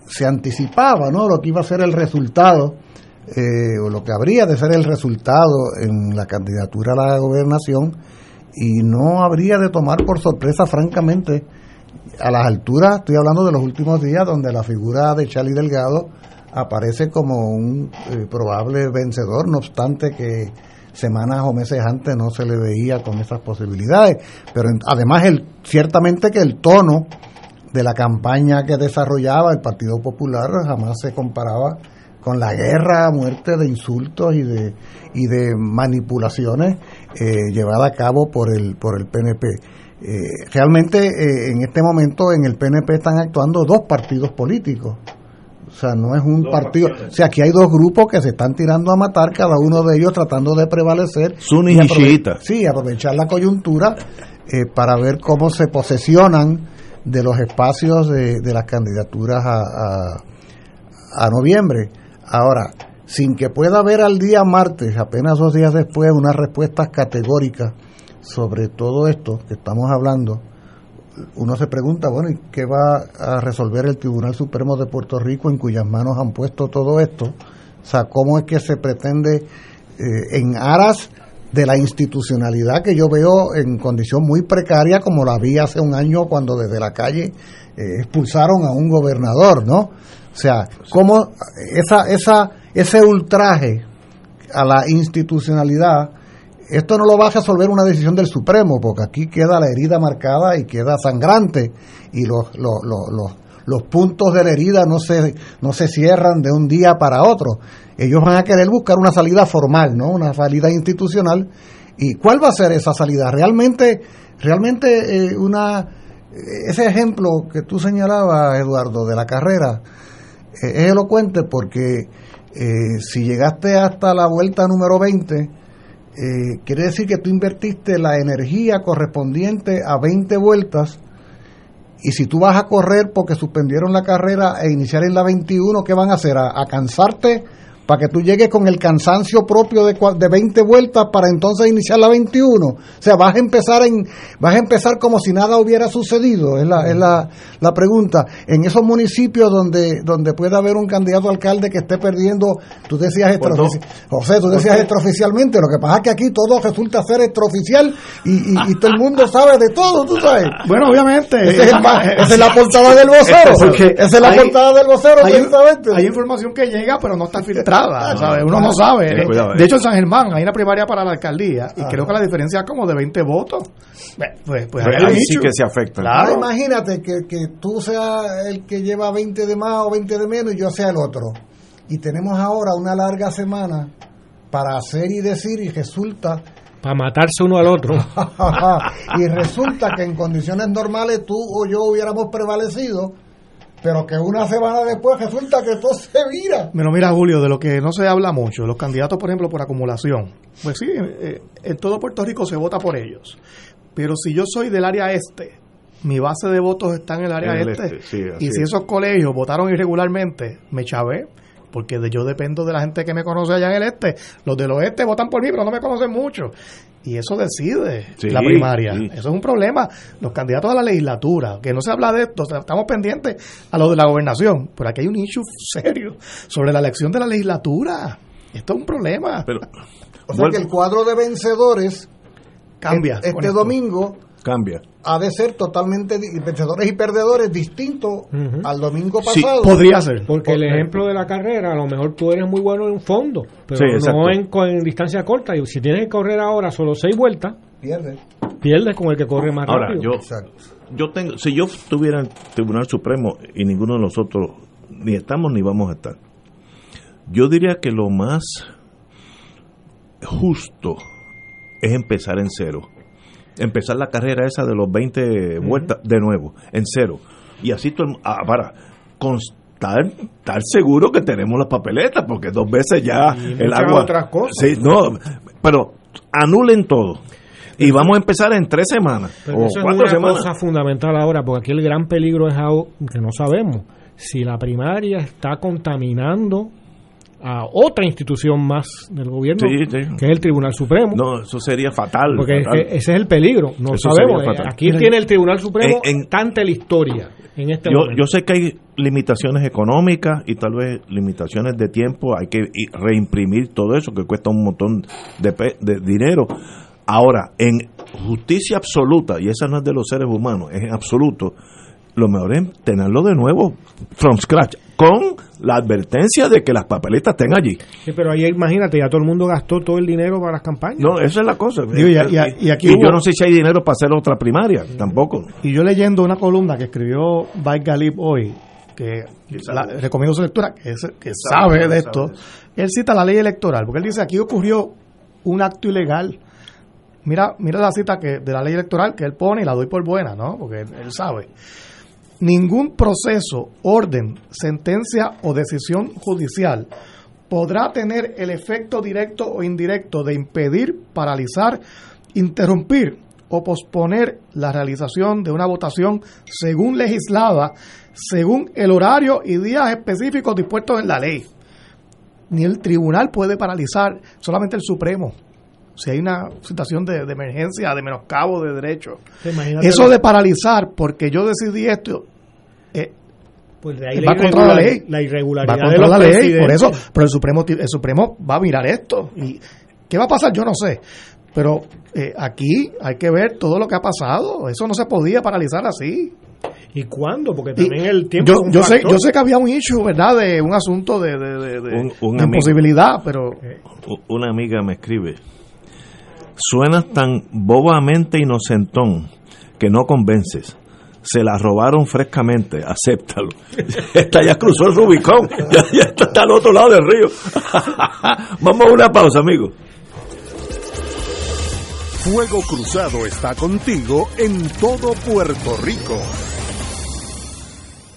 se anticipaba ¿no? lo que iba a ser el resultado eh, o lo que habría de ser el resultado en la candidatura a la gobernación y no habría de tomar por sorpresa, francamente, a las alturas, estoy hablando de los últimos días, donde la figura de Charlie Delgado aparece como un eh, probable vencedor, no obstante que semanas o meses antes no se le veía con esas posibilidades. Pero además, el, ciertamente que el tono de la campaña que desarrollaba el Partido Popular jamás se comparaba con la guerra muerte de insultos y de, y de manipulaciones eh, llevada a cabo por el, por el PNP. Eh, realmente eh, en este momento en el PNP están actuando dos partidos políticos. O sea, no es un partido. O sea, aquí hay dos grupos que se están tirando a matar, cada uno de ellos tratando de prevalecer. y, Sí, aprovechar la coyuntura para ver cómo se posesionan de los espacios de, las candidaturas a, a, noviembre. Ahora, sin que pueda haber al día martes, apenas dos días después, unas respuestas categóricas sobre todo esto que estamos hablando, uno se pregunta, bueno, ¿y qué va a resolver el Tribunal Supremo de Puerto Rico en cuyas manos han puesto todo esto? O sea, ¿cómo es que se pretende eh, en aras de la institucionalidad que yo veo en condición muy precaria como la vi hace un año cuando desde la calle eh, expulsaron a un gobernador, ¿no? O sea, cómo esa, esa, ese ultraje a la institucionalidad, esto no lo va a resolver una decisión del Supremo, porque aquí queda la herida marcada y queda sangrante y los, los, los, los puntos de la herida no se, no se cierran de un día para otro ellos van a querer buscar una salida formal, ¿no? Una salida institucional. ¿Y cuál va a ser esa salida? Realmente, realmente eh, una ese ejemplo que tú señalabas, Eduardo, de la carrera, eh, es elocuente porque eh, si llegaste hasta la vuelta número 20, quiere decir que tú invertiste la energía correspondiente a 20 vueltas y si tú vas a correr porque suspendieron la carrera e iniciar en la 21, ¿qué van a hacer? ¿A, a cansarte para que tú llegues con el cansancio propio de, de 20 vueltas para entonces iniciar la 21. O sea, vas a empezar en vas a empezar como si nada hubiera sucedido, es la, es la, la pregunta. En esos municipios donde donde puede haber un candidato alcalde que esté perdiendo, tú decías extraoficial, José, tú decías extraoficialmente, lo que pasa es que aquí todo resulta ser extraoficial y, y, todo el mundo sabe de todo, tú sabes. Bueno, obviamente. [LAUGHS] esa es la portada del vocero. esa es la portada del vocero, hay, hay información que llega, pero no está filtrada uno no sabe. De eh. hecho, en San Germán hay una primaria para la alcaldía y creo que la diferencia es como de 20 votos. Pues, pues ahí sí que se afecta. Claro. imagínate que, que tú seas el que lleva 20 de más o 20 de menos y yo sea el otro. Y tenemos ahora una larga semana para hacer y decir y resulta para matarse uno al otro. [LAUGHS] y resulta que en condiciones normales tú o yo hubiéramos prevalecido pero que una semana después resulta que todo se vira. Bueno, mira, Julio, de lo que no se habla mucho, los candidatos, por ejemplo, por acumulación. Pues sí, eh, en todo Puerto Rico se vota por ellos. Pero si yo soy del área este, mi base de votos está en el área este, este y si esos colegios votaron irregularmente, me chavé porque yo dependo de la gente que me conoce allá en el este. Los del oeste votan por mí, pero no me conocen mucho. Y eso decide la primaria. Eso es un problema. Los candidatos a la legislatura, que no se habla de esto, estamos pendientes a lo de la gobernación, pero aquí hay un issue [LAUGHS] serio sobre la elección de la legislatura. Esto es un problema. Pero, o sea que el cuadro de vencedores cambia. Este domingo cambia. Ha de ser totalmente vencedores y perdedores distinto al domingo pasado. Sí, podría ser. Porque el ejemplo de la carrera, a lo mejor tú eres muy bueno en fondo, pero no en, distancia corta. Y si tienes que correr ahora solo seis vueltas, pierdes. Pierdes con el que corre más ahora, Yo, yo tengo, si yo estuviera en el Tribunal Supremo y ninguno de nosotros ni estamos ni vamos a estar, yo diría que lo más justo es empezar en cero empezar la carrera esa de los 20 vueltas de nuevo, en cero. Y así todo ah, para constar, estar seguro que tenemos las papeletas, porque dos veces ya el agua. otras cosas. Sí, no, pero anulen todo. Y vamos a empezar en tres semanas o eso cuatro es una cosa fundamental ahora, porque aquí el gran peligro es algo que no sabemos. Si la primaria está contaminando a otra institución más del gobierno, que es el Tribunal Supremo. No, eso sería fatal. Porque ese es el peligro. No sabemos. Eh, aquí tiene el Tribunal Supremo en, tanta la historia en este yo, Yo sé que hay limitaciones económicas y tal vez limitaciones de tiempo. Hay que reimprimir todo eso que cuesta un montón de, de dinero. Ahora, en justicia absoluta, y esa no es de los seres humanos, es en absoluto, lo mejor es tenerlo de nuevo, from scratch, con la advertencia de que las papeletas estén allí. Sí, pero ahí imagínate, ya todo el mundo gastó todo el dinero para las campañas. No, esa es la cosa. Digo, y, y- y aquí Y hubo- yo no sé si hay dinero para hacer otra primaria, tampoco. Y yo leyendo una columna que escribió Mike Galip hoy, que la- recomiendo su lectura, que, es- que sabe de esto, él cita la ley electoral, porque él dice aquí ocurrió un acto ilegal. Mira, mira la cita que de la ley electoral que él pone y la doy por buena, ¿no? Porque él, él sabe. Ningún proceso, orden, sentencia o decisión judicial podrá tener el efecto directo o indirecto de impedir, paralizar, interrumpir o posponer la realización de una votación según legislada, según el horario y días específicos dispuestos en la ley. Ni el tribunal puede paralizar, solamente el Supremo. Si hay una situación de, de emergencia, de menoscabo de derechos. Eso de paralizar porque yo decidí esto, eh, Pues de ahí va contra la ley. La va irregularidad de contra los la ley, por eso, pero el Supremo, ti- el Supremo va a mirar esto. ¿Y qué va a pasar? Yo no sé. Pero eh, aquí hay que ver todo lo que ha pasado. Eso no se podía paralizar así. ¿Y cuándo? Porque Y también el tiempo. yo, es un yo sé, yo sé que había un issue, ¿verdad? De un asunto de, de, de- de- Un- un de amigo. imposibilidad, pero Una amiga me escribe, suenas tan bobamente inocentón que no convences. Se la robaron frescamente, acéptalo. [LAUGHS] Esta ya cruzó el Rubicón, ya, está, está al otro lado del río. [LAUGHS] Vamos a una pausa, amigo. Fuego Cruzado está contigo en todo Puerto Rico.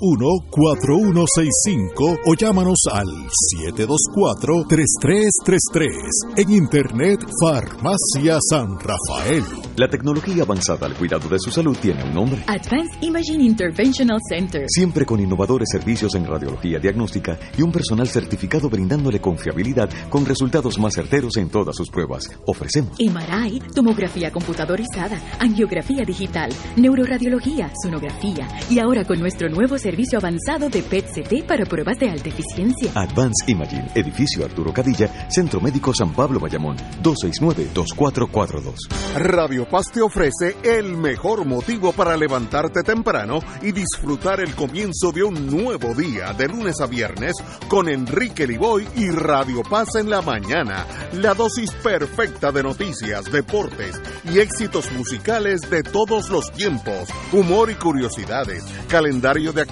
721-4165 o llámanos al 724-3333. En Internet, Farmacia San Rafael. La tecnología avanzada al cuidado de su salud tiene un nombre. Advanced Imaging Interventional Center. Siempre con innovadores servicios en radiología diagnóstica y un personal certificado brindándole confiabilidad con resultados más certeros en todas sus pruebas. Ofrecemos MRI, tomografía computadorizada, angiografía digital, neuroradiología, sonografía y ahora con nuestro nuevo servicio avanzado de PET-CT para pruebas de alta eficiencia. Advanced Imaging, edificio Arturo Cadilla, Centro Médico San Pablo Bayamón, 269-2442. Radio Paz te ofrece el mejor motivo para levantarte temprano y disfrutar el comienzo de un nuevo día de lunes a viernes con Enrique Liboy y Radio Paz en la mañana. La dosis perfecta de noticias, deportes y éxitos musicales de todos los tiempos, humor y curiosidades, calendario de actividades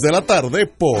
de la tarde por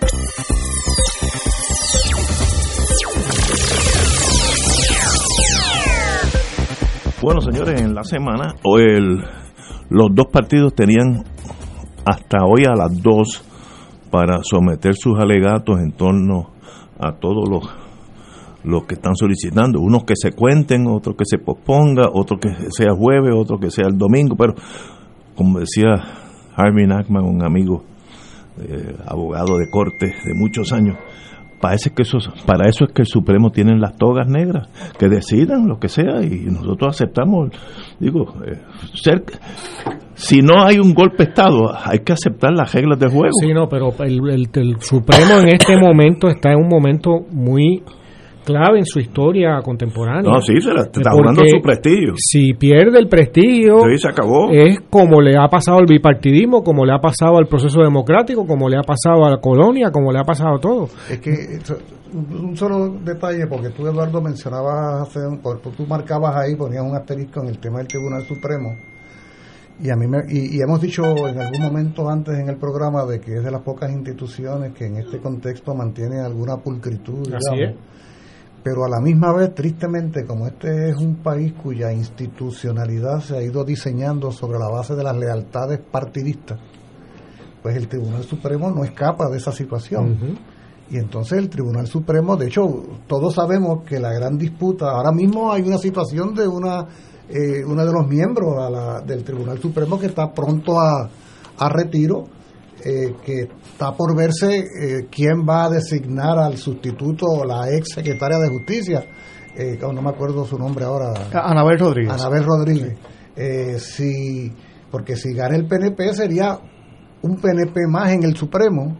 Bueno, señores, en la semana el, los dos partidos tenían hasta hoy a las dos para someter sus alegatos en torno a todos los, los que están solicitando. Unos que se cuenten, otros que se posponga, otro que sea jueves, otro que sea el domingo, pero como decía Harvey Nachman, un amigo, eh, abogado de corte de muchos años, parece que eso, para eso es que el Supremo tiene las togas negras, que decidan lo que sea y nosotros aceptamos, digo, eh, ser, si no hay un golpe de Estado, hay que aceptar las reglas de juego. Sí, no, pero el Supremo en este momento está en un momento muy clave en su historia contemporánea. No, sí, se la está hablando su prestigio. Si pierde el prestigio, se acabó. es como le ha pasado al bipartidismo, como le ha pasado al proceso democrático, como le ha pasado a la colonia, como le ha pasado a todo. Es que un solo detalle, porque tú, Eduardo, mencionabas, hace tú marcabas ahí, ponías un asterisco en el tema del Tribunal Supremo. Y, a mí y, hemos dicho en algún momento antes en el programa de que es de las pocas instituciones que en este contexto mantiene alguna pulcritud. Así es pero a la misma vez, tristemente, como este es un país cuya institucionalidad se ha ido diseñando sobre la base de las lealtades partidistas, pues el Tribunal Supremo no escapa de esa situación. Y entonces el Tribunal Supremo, de hecho, todos sabemos que la gran disputa, ahora mismo hay una situación de una, eh, uno de los miembros del Tribunal Supremo que está pronto a, a retiro, eh, que está por verse eh, quién va a designar al sustituto o la ex secretaria de Justicia, eh, no me acuerdo su nombre ahora. Anabel Rodríguez. Anabel Rodríguez. Eh, si, porque si gana el PNP sería un PNP más en el Supremo.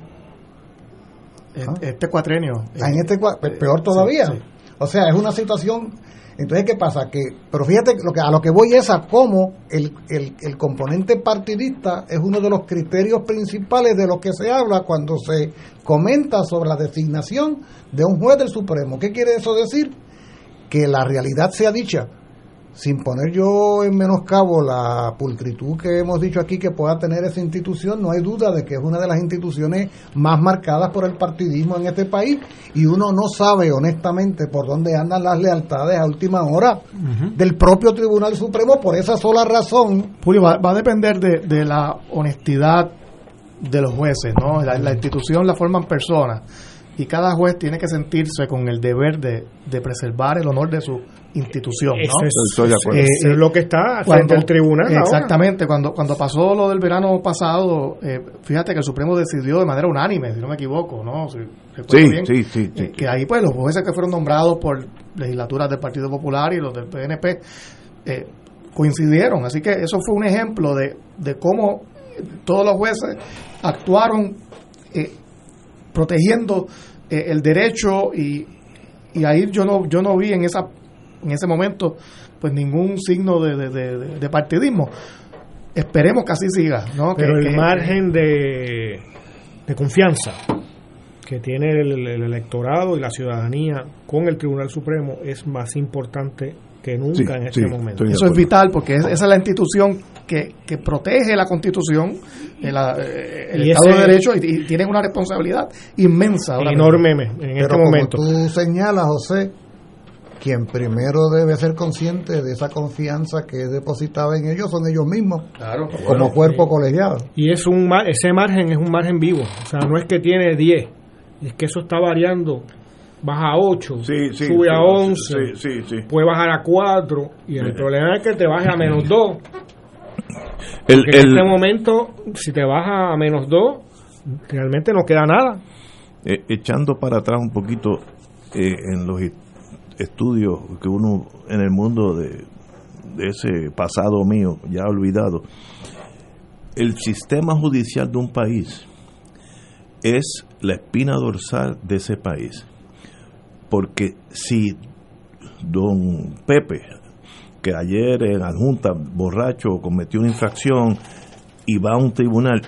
Este cuatrenio. Ah, en este peor todavía. O sea, es una situación entonces, ¿qué pasa? Que, pero fíjate, lo que, a lo que voy es a cómo el, el, el, componente partidista es uno de los criterios principales de lo que se habla cuando se comenta sobre la designación de un juez del Supremo. ¿Qué quiere eso decir? Que la realidad sea dicha sin poner yo en menoscabo la pulcritud que hemos dicho aquí que pueda tener esa institución, no hay duda de que es una de las instituciones más marcadas por el partidismo en este país y uno no sabe honestamente por dónde andan las lealtades a última hora del propio Tribunal Supremo por esa sola razón. Julio, va, a depender de, la honestidad de los jueces, ¿no? La, la institución la forman personas y cada juez tiene que sentirse con el deber de, de preservar el honor de su institución. ¿no? Eh, es, lo que está frente al tribunal. Exactamente, cuando, cuando pasó lo del verano pasado, eh, fíjate que el Supremo decidió de manera unánime, si no me equivoco, ¿no? sí, sí, sí, eh, que ahí pues los jueces que fueron nombrados por legislaturas del Partido Popular y los del PNP coincidieron. Así que eso fue un ejemplo de, de cómo todos los jueces actuaron protegiendo el derecho y, y ahí yo no yo no vi en esa en ese momento pues ningún signo de, partidismo. Esperemos que así siga. ¿no? Pero el margen de, de confianza que tiene el, electorado y la ciudadanía con el Tribunal Supremo es más importante que nunca en este momento. Eso es vital porque esa es la institución que, que protege la Constitución, el, eh, el Estado de Derecho y, tiene una responsabilidad inmensa. Enorme en este momento. tú señalas, José, quien primero debe ser consciente de esa confianza que es depositada en ellos son ellos mismos, como cuerpo colegiado. Y es un ese margen es un margen vivo, o sea, no es que tiene 10, es que eso está variando, baja a 8, sube a 11, puede bajar a 4, y el problema es que te baje a menos 2. en este momento, si te baja a menos 2, realmente no queda nada. Eh, echando para atrás un poquito eh, en los estudios que uno en el mundo de, ese pasado mío ya olvidado, el sistema judicial de un país es la espina dorsal de ese país. Porque si don Pepe, que ayer en la Junta, borracho, cometió una infracción y va a un tribunal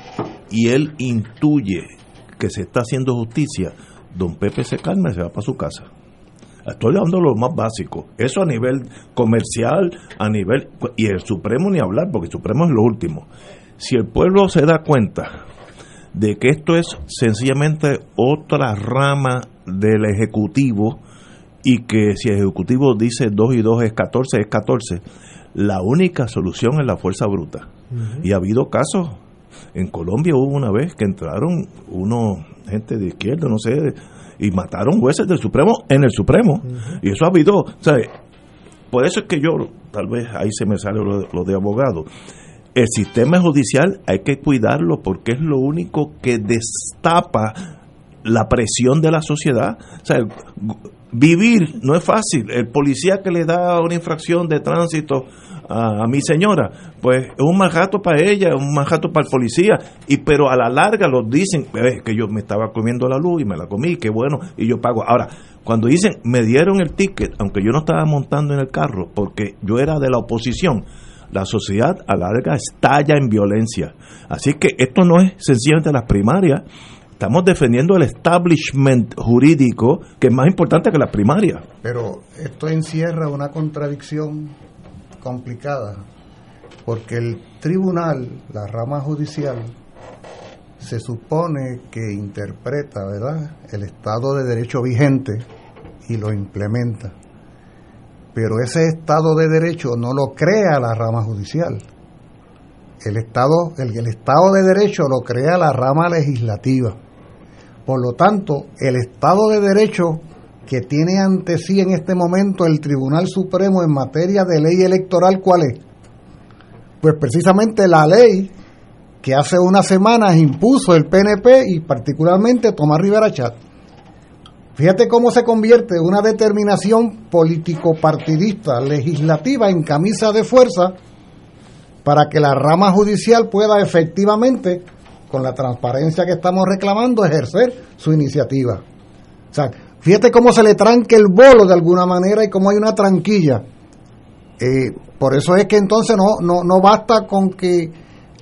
y él intuye que se está haciendo justicia, don Pepe se calma y se va para su casa. Estoy hablando de lo más básico. Eso a nivel comercial, a nivel... Y el Supremo ni hablar, porque el Supremo es lo último. Si el pueblo se da cuenta de que esto es sencillamente otra rama del Ejecutivo y que si el Ejecutivo dice 2 y 2 es 14, es 14, la única solución es la fuerza bruta. Y ha habido casos. En Colombia hubo una vez que entraron unos gente de izquierda, no sé, y mataron jueces del Supremo en el Supremo. Y eso ha habido, ¿sabes? Por eso es que yo, tal vez ahí se me sale lo, de abogado. El sistema judicial hay que cuidarlo porque es lo único que destapa la presión de la sociedad. O sea, vivir no es fácil. El policía que le da una infracción de tránsito a, mi señora, pues es un manjato para ella, un manjato para el policía, y pero a la larga los dicen que yo me estaba comiendo la luz y me la comí, qué bueno, y yo pago. Ahora, cuando dicen me dieron el ticket, aunque yo no estaba montando en el carro, porque yo era de la oposición, la sociedad a la larga estalla en violencia. Así que esto no es sencillamente las primarias, estamos defendiendo el establishment jurídico, que es más importante que las primarias. Pero esto encierra una contradicción complicada, porque el tribunal, la rama judicial, se supone que interpreta, ¿verdad?, el Estado de Derecho vigente y lo implementa. Pero ese Estado de Derecho no lo crea la rama judicial. El Estado, el, el Estado de Derecho lo crea la rama legislativa. Por lo tanto, el Estado de Derecho que tiene ante sí en este momento el Tribunal Supremo en materia de ley electoral, ¿cuál es? Pues precisamente la ley que hace unas semanas impuso el PNP y particularmente Tomás Rivera Chat. Fíjate cómo se convierte una determinación político-partidista legislativa en camisa de fuerza para que la rama judicial pueda efectivamente, con la transparencia que estamos reclamando, ejercer su iniciativa. O sea, Fíjate cómo se le tranca el bolo de alguna manera y cómo hay una tranquilla. Eh, por eso es que entonces no, no, no basta con que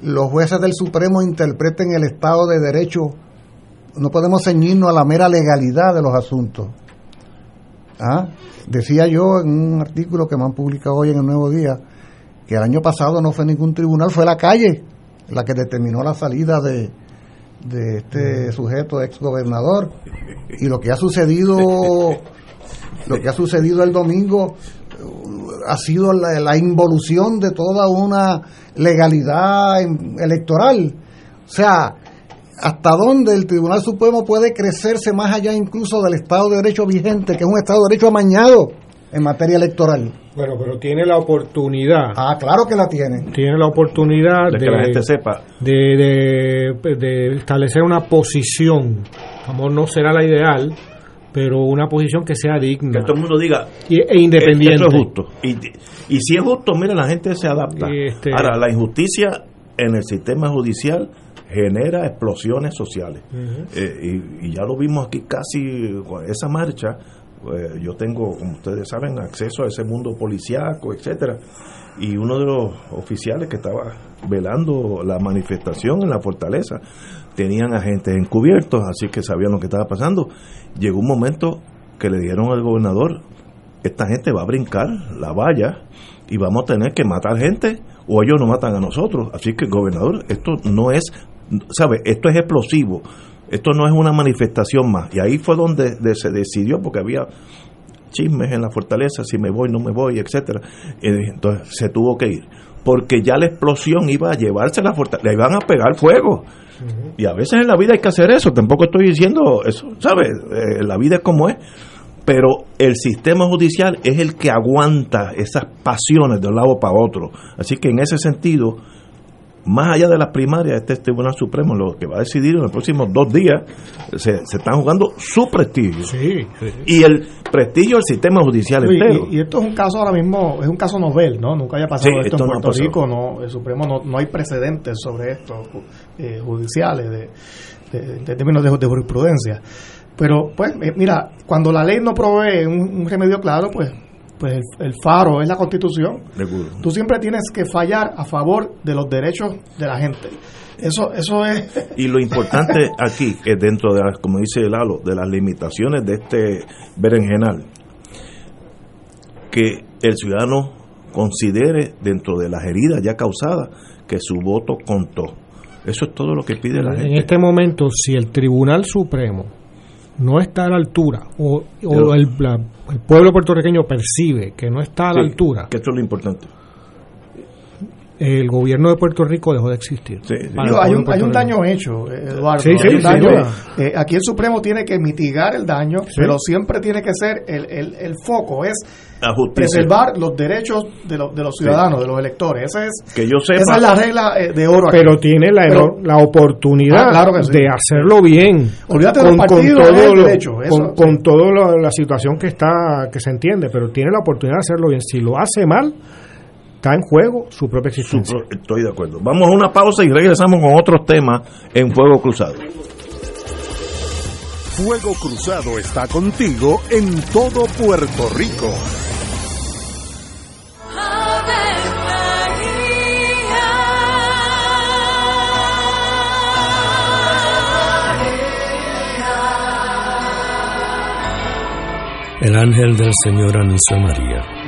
los jueces del Supremo interpreten el Estado de Derecho. No podemos ceñirnos a la mera legalidad de los asuntos. ¿Ah? Decía yo en un artículo que me han publicado hoy en el Nuevo Día que el año pasado no fue ningún tribunal, fue la calle la que determinó la salida de, de este sujeto ex gobernador y lo que ha sucedido [LAUGHS] lo que ha sucedido el domingo ha sido la, involución de toda una legalidad electoral. O sea hasta dónde el Tribunal Supremo puede crecerse más allá incluso del Estado de Derecho vigente que es un Estado de Derecho amañado en materia electoral bueno, pero tiene la oportunidad. Ah, claro que la tiene. Tiene la oportunidad de, que la gente sepa. De, de, establecer una posición. Amor no será la ideal, pero una posición que sea digna. Que todo el mundo diga. e independiente. Eso es justo. Y, y si es justo, mira, la gente se adapta. Este, Ahora, la injusticia en el sistema judicial genera explosiones sociales. Eh, y, y, ya lo vimos aquí casi, esa marcha eh, yo tengo, como ustedes saben, acceso a ese mundo policíaco, etcétera. Y uno de los oficiales que estaba velando la manifestación en la fortaleza tenían agentes encubiertos, así que sabían lo que estaba pasando. Llegó un momento que le dieron al gobernador, esta gente va a brincar la valla y vamos a tener que matar gente o ellos nos matan a nosotros. Así que, gobernador, esto no es, ¿sabe? Esto es explosivo. Esto no es una manifestación más. Y ahí fue donde se decidió, porque había chismes en la fortaleza, si me voy, no me voy, etcétera. Entonces se tuvo que ir. Porque ya la explosión iba a llevarse la fortaleza, le iban a pegar fuego. Y a veces en la vida hay que hacer eso, tampoco estoy diciendo eso, ¿sabes? Eh, la vida es como es. Pero el sistema judicial es el que aguanta esas pasiones de un lado para otro. Así que en ese sentido, más allá de las primarias, este Tribunal Supremo lo que va a decidir en los próximos dos días, se, se están jugando su prestigio. Y el prestigio del sistema judicial entero. Y, esto es un caso ahora mismo, es un caso novel, ¿no? Nunca haya pasado esto, en Puerto Rico, no, el Supremo no, no hay precedentes sobre esto eh, judiciales de, de, términos de, jurisprudencia. Pero, pues, eh, mira, cuando la ley no provee un remedio claro, pues pues el, faro es la constitución. Tú siempre tienes que fallar a favor de los derechos de la gente. Eso, eso es. Y lo importante [LAUGHS] aquí es dentro de, las, como dice Lalo, de las limitaciones de este berenjenal, que el ciudadano considere dentro de las heridas ya causadas que su voto contó. Eso es todo lo que pide la gente. En este momento, si el Tribunal Supremo no está a la altura o, el, pueblo puertorriqueño percibe que no está a la altura. Que esto es lo importante. El gobierno de Puerto Rico dejó de existir. hay, un, daño hecho, Eduardo. Eh, aquí el Supremo tiene que mitigar el daño, pero siempre tiene que ser el, el, el foco, es preservar los derechos de, los, de los ciudadanos, de los electores. Esa es, que yo esa es la regla eh, de oro. Pero tiene la, la oportunidad ah, de hacerlo bien. Olvídate con, de con todo, derecho, con, toda la situación que está que se entiende, pero tiene la oportunidad de hacerlo bien. Si lo hace mal, está en juego su propia existencia. estoy de acuerdo. Vamos a una pausa y regresamos con otros temas en Fuego Cruzado. Fuego Cruzado está contigo en todo Puerto Rico. El ángel del Señor anunció a María.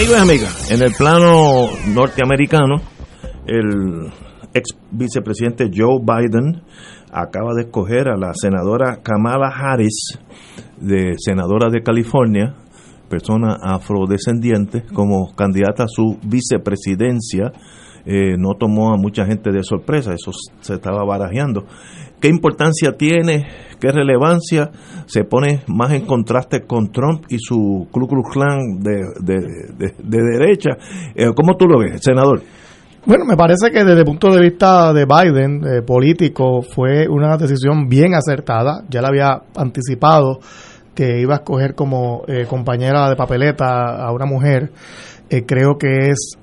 Amigos y amigas, en el plano norteamericano, el ex vicepresidente Joe Biden acaba de escoger a la senadora Kamala Harris, de senadora de California, persona afrodescendiente, como candidata a su vicepresidencia. Eh, no tomó a mucha gente de sorpresa, eso se estaba barajeando. ¿Qué importancia tiene? ¿Qué relevancia? Se pone más en contraste con Trump y su Ku Klux Klan de, de, derecha. Eh, ¿Cómo tú lo ves, senador? Bueno, me parece que desde el punto de vista de Biden, eh, político, fue una decisión bien acertada. Ya le había anticipado que iba a escoger como eh, compañera de papeleta a una mujer. Eh, creo que es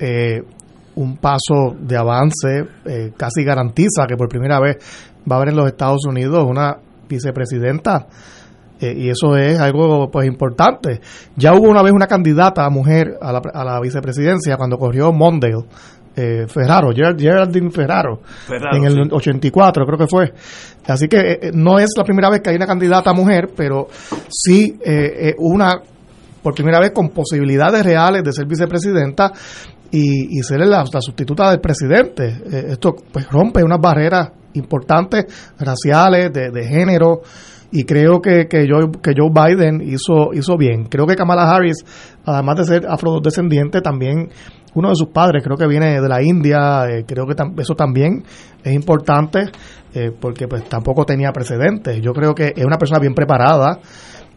un paso de avance, casi garantiza que por primera vez va a haber en los Estados Unidos una vicepresidenta. y eso es algo pues importante. Ya hubo una vez una candidata mujer a la, a la vicepresidencia cuando corrió Mondale eh, Ferraro, Geraldine Ferraro, en el 84 creo que fue. Así que eh, no es la primera vez que hay una candidata mujer, pero sí eh, una, por primera vez con posibilidades reales de ser vicepresidenta y, ser la, sustituta del presidente. esto pues rompe unas barreras importantes raciales, de, de género y creo que, que, Joe, que Joe Biden hizo, hizo bien. Creo que Kamala Harris, además de ser afrodescendiente, también uno de sus padres creo que viene de la India, eh, creo que eso también es importante eh, porque pues tampoco tenía precedentes. Yo creo que es una persona bien preparada,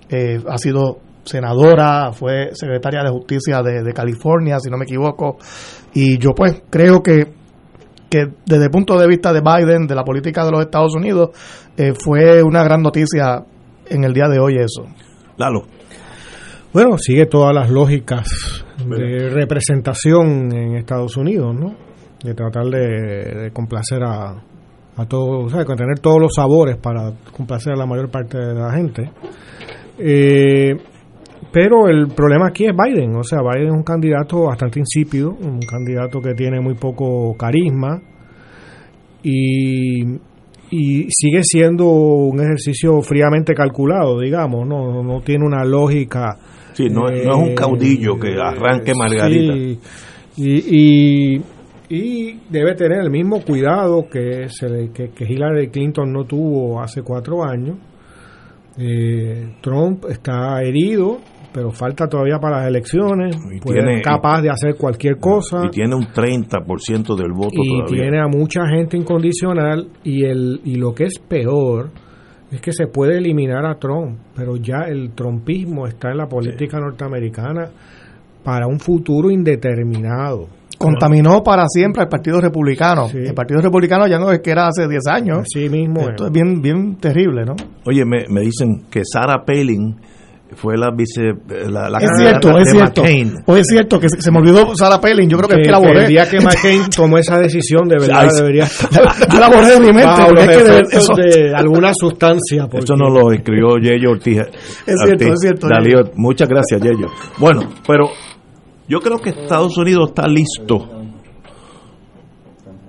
eh, ha sido senadora, fue secretaria de justicia de, California, si no me equivoco, y yo pues creo que, que desde el punto de vista de Biden, de la política de los Estados Unidos, fue una gran noticia en el día de hoy eso. Lalo. Bueno, sigue todas las lógicas de representación en Estados Unidos, ¿no? De tratar de, complacer a, a todos, o sea, de tener todos los sabores para complacer a la mayor parte de la gente. Eh, pero el problema aquí es Biden, o sea, Biden es un candidato bastante insípido, un candidato que tiene muy poco carisma y, y sigue siendo un ejercicio fríamente calculado, digamos, no, no tiene una lógica Sí, no, es un caudillo que eh, arranque Margarita. y, y, debe tener el mismo cuidado que, se que, Hillary Clinton no tuvo hace cuatro años. Eh, Trump está herido, pero falta todavía para las elecciones. Y tiene, capaz de hacer cualquier cosa. Y tiene un 30% del voto y tiene a mucha gente incondicional. Y, el, y lo que es peor es que se puede eliminar a Trump, pero ya el trumpismo está en la política norteamericana para un futuro indeterminado. Contaminó para siempre al Partido Republicano. El Partido Republicano ya no es que era hace 10 años. Sí mismo. Esto es bien, bien terrible, ¿no? Oye, me, me dicen que Sarah Palin fue la vice la, la es cierto es cierto. O es cierto que se, me olvidó Sarah Palin yo creo que, que, la borré. el día que McCain tomó esa decisión de verdad debería [LAUGHS] yo la borré de mi mente porque es que de, eso, de alguna sustancia eso no lo escribió Yello [LAUGHS] Ortiz es cierto es cierto Dalío, muchas gracias Yello bueno pero yo creo que Estados Unidos está listo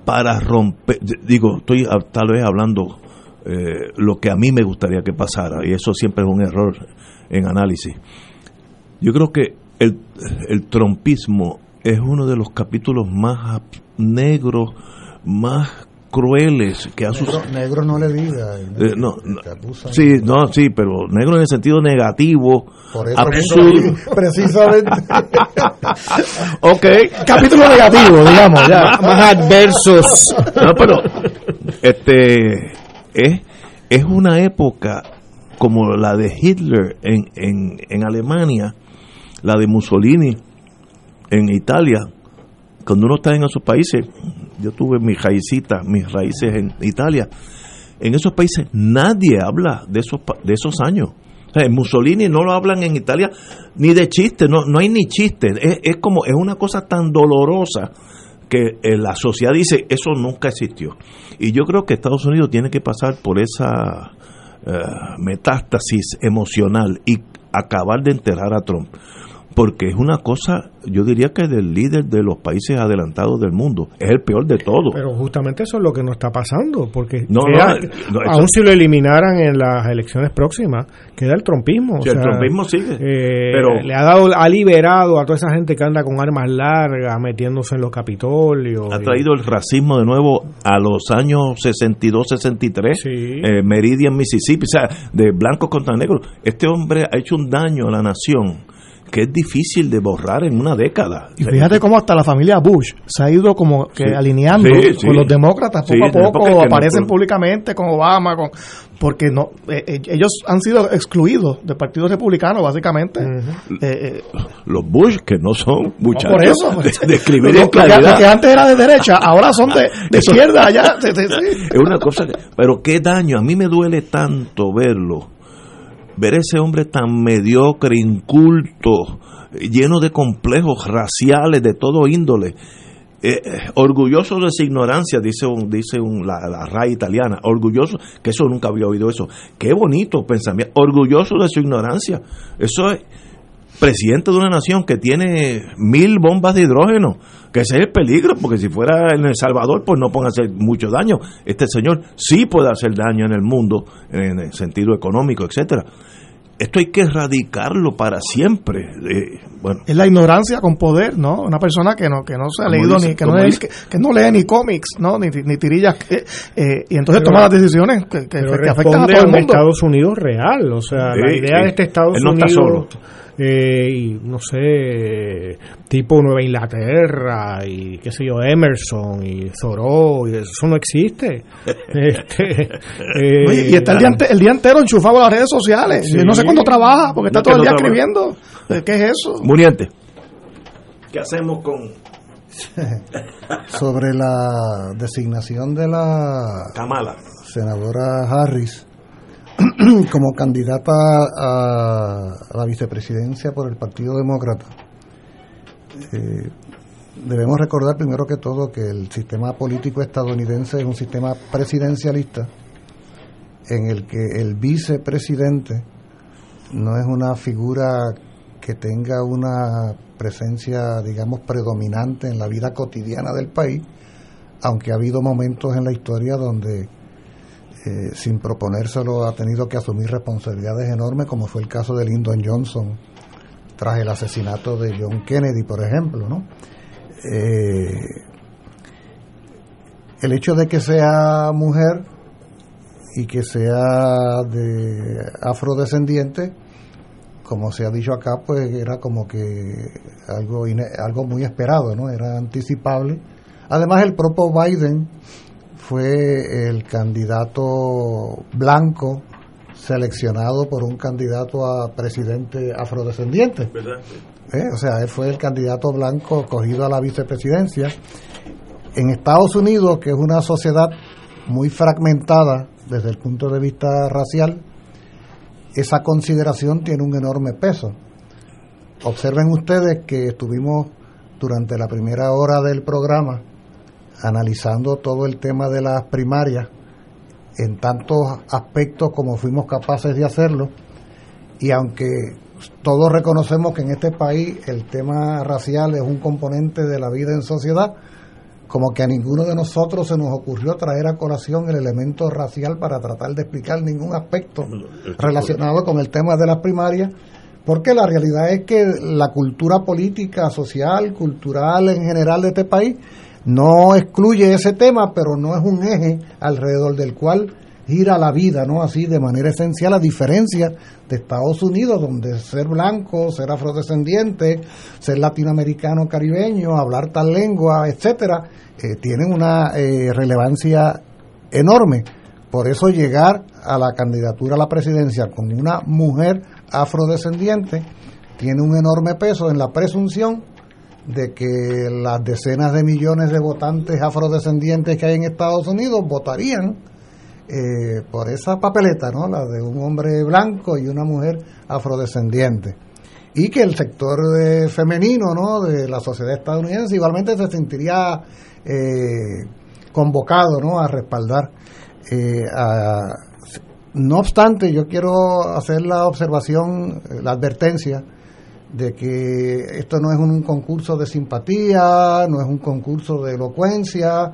para romper digo estoy tal vez hablando eh, lo que a mí me gustaría que pasara y eso siempre es un error en análisis. Yo creo que el, el trompismo es uno de los capítulos más negros, más crueles que ha sucedido. Negro, no le diga. Eh, no, sí, no, sí, pero negro en el sentido negativo, absurdo. Precisamente. [LAUGHS] ok. Capítulo negativo, digamos, ya. [LAUGHS] Más adversos. No, pero, este, es, es una época como la de Hitler en, en, en Alemania, la de Mussolini en Italia, cuando uno está en esos países, yo tuve mis raícitas, mis raíces en Italia, en esos países nadie habla de esos, de esos años. en Mussolini no lo hablan en Italia ni de chiste, no, no hay ni chiste. Es, es como, es una cosa tan dolorosa que eh, la sociedad dice, eso nunca existió. Y yo creo que Estados Unidos tiene que pasar por esa eh, metástasis emocional y acabar de enterrar a Trump porque es una cosa, yo diría que del líder de los países adelantados del mundo, es el peor de todos. Pero justamente eso es lo que no está pasando, porque no, aún si lo eliminaran en las elecciones próximas, queda el trompismo. el trompismo sigue. Eh, pero le ha dado, ha liberado a toda esa gente que anda con armas largas, metiéndose en los capitolios. Ha traído el racismo de nuevo a los años 62, 63, eh, Meridian, Mississippi, o sea, de blancos contra negros. Este hombre ha hecho un daño a la nación que es difícil de borrar en una década. Y fíjate cómo hasta la familia Bush se ha ido como que Sí. alineando Sí, sí. con los demócratas poco a poco, es que aparecen públicamente con Obama, con porque no eh, eh, ellos han sido excluidos del Partido Republicano básicamente. Eh, eh, Los Bush, que no son muchachos por eso. de, de escribir en que, antes era de derecha, ahora son de, [LAUGHS] izquierda allá. Es una cosa que, pero qué daño, a mí me duele tanto verlo, ver ese hombre tan mediocre, inculto, lleno de complejos raciales de todo índole, eh, orgulloso de su ignorancia, dice un, dice un, la, la italiana, orgulloso, que eso nunca había oído eso, qué bonito pensamiento, orgulloso de su ignorancia, eso es presidente de una nación que tiene mil bombas de hidrógeno, que ese es el peligro, porque si fuera en El Salvador, pues no pueden hacer mucho daño. Este señor sí puede hacer daño en el mundo, en el sentido económico, etcétera. Esto hay que erradicarlo para siempre. Eh, bueno, Es la ignorancia con poder, ¿no? Una persona que no que no se ha leído dice- ni que no, lee, que, que no lee ni cómics, ¿no? Ni, ni tirillas que, eh, y entonces Pero- toma las decisiones que, que- afectan a todo el un mundo. Estados Unidos real, o sea, la idea sí. de este Estados Él no está Unidos, eh, y, no sé, tipo Nueva Inglaterra y qué sé yo, Emerson y Thoreau, y eso no existe. [LAUGHS] Este, eh, Oye, y está el día, ente- el día entero enchufado a las redes sociales. Sí. No sé cuándo trabaja, porque está No, todo que el día escribiendo. ¿Qué es eso? Muriente. ¿Qué hacemos con [LAUGHS] Sobre la designación de la Kamala? senadora Harris [CLEARS THROAT] como candidata a, la vicepresidencia por el Partido Demócrata. Eh, debemos recordar primero que todo que el sistema político estadounidense es un sistema presidencialista en el que el vicepresidente no es una figura que tenga una presencia, digamos, predominante en la vida cotidiana del país, aunque ha habido momentos en la historia donde eh, sin proponérselo ha tenido que asumir responsabilidades enormes, como fue el caso de Lyndon Johnson tras el asesinato de John Kennedy, por ejemplo, ¿no? Eh, el hecho de que sea mujer y que sea de afrodescendiente, como se ha dicho acá, pues era como que algo algo muy esperado, ¿no? Era anticipable. Además, el propio Biden fue el candidato blanco seleccionado por un candidato a presidente afrodescendiente. ¿eh? O sea, él fue el candidato blanco cogido a la vicepresidencia. En Estados Unidos, que es una sociedad muy fragmentada desde el punto de vista racial, esa consideración tiene un enorme peso. Observen ustedes que estuvimos durante la primera hora del programa analizando todo el tema de las primarias en tantos aspectos como fuimos capaces de hacerlo. Y aunque todos reconocemos que en este país el tema racial es un componente de la vida en sociedad, como que a ninguno de nosotros se nos ocurrió traer a colación el elemento racial para tratar de explicar ningún aspecto relacionado con el tema de las primarias, porque la realidad es que la cultura política, social, cultural en general de este país no excluye ese tema, pero no es un eje alrededor del cual gira la vida, ¿no? Así de manera esencial, a diferencia de Estados Unidos, donde ser blanco, ser afrodescendiente, ser latinoamericano, caribeño, hablar tal lengua, etcétera, eh, tienen una eh, relevancia enorme. Por eso llegar a la candidatura a la presidencia con una mujer afrodescendiente tiene un enorme peso en la presunción de que las decenas de millones de votantes afrodescendientes que hay en Estados Unidos votarían eh, por esa papeleta, ¿no? La de un hombre blanco y una mujer afrodescendiente. Y que el sector eh, femenino, ¿no? De la sociedad estadounidense igualmente se sentiría eh, convocado, ¿no? A respaldar. eh, no obstante, yo quiero hacer la observación, la advertencia de que esto no es un concurso de simpatía, no es un concurso de elocuencia,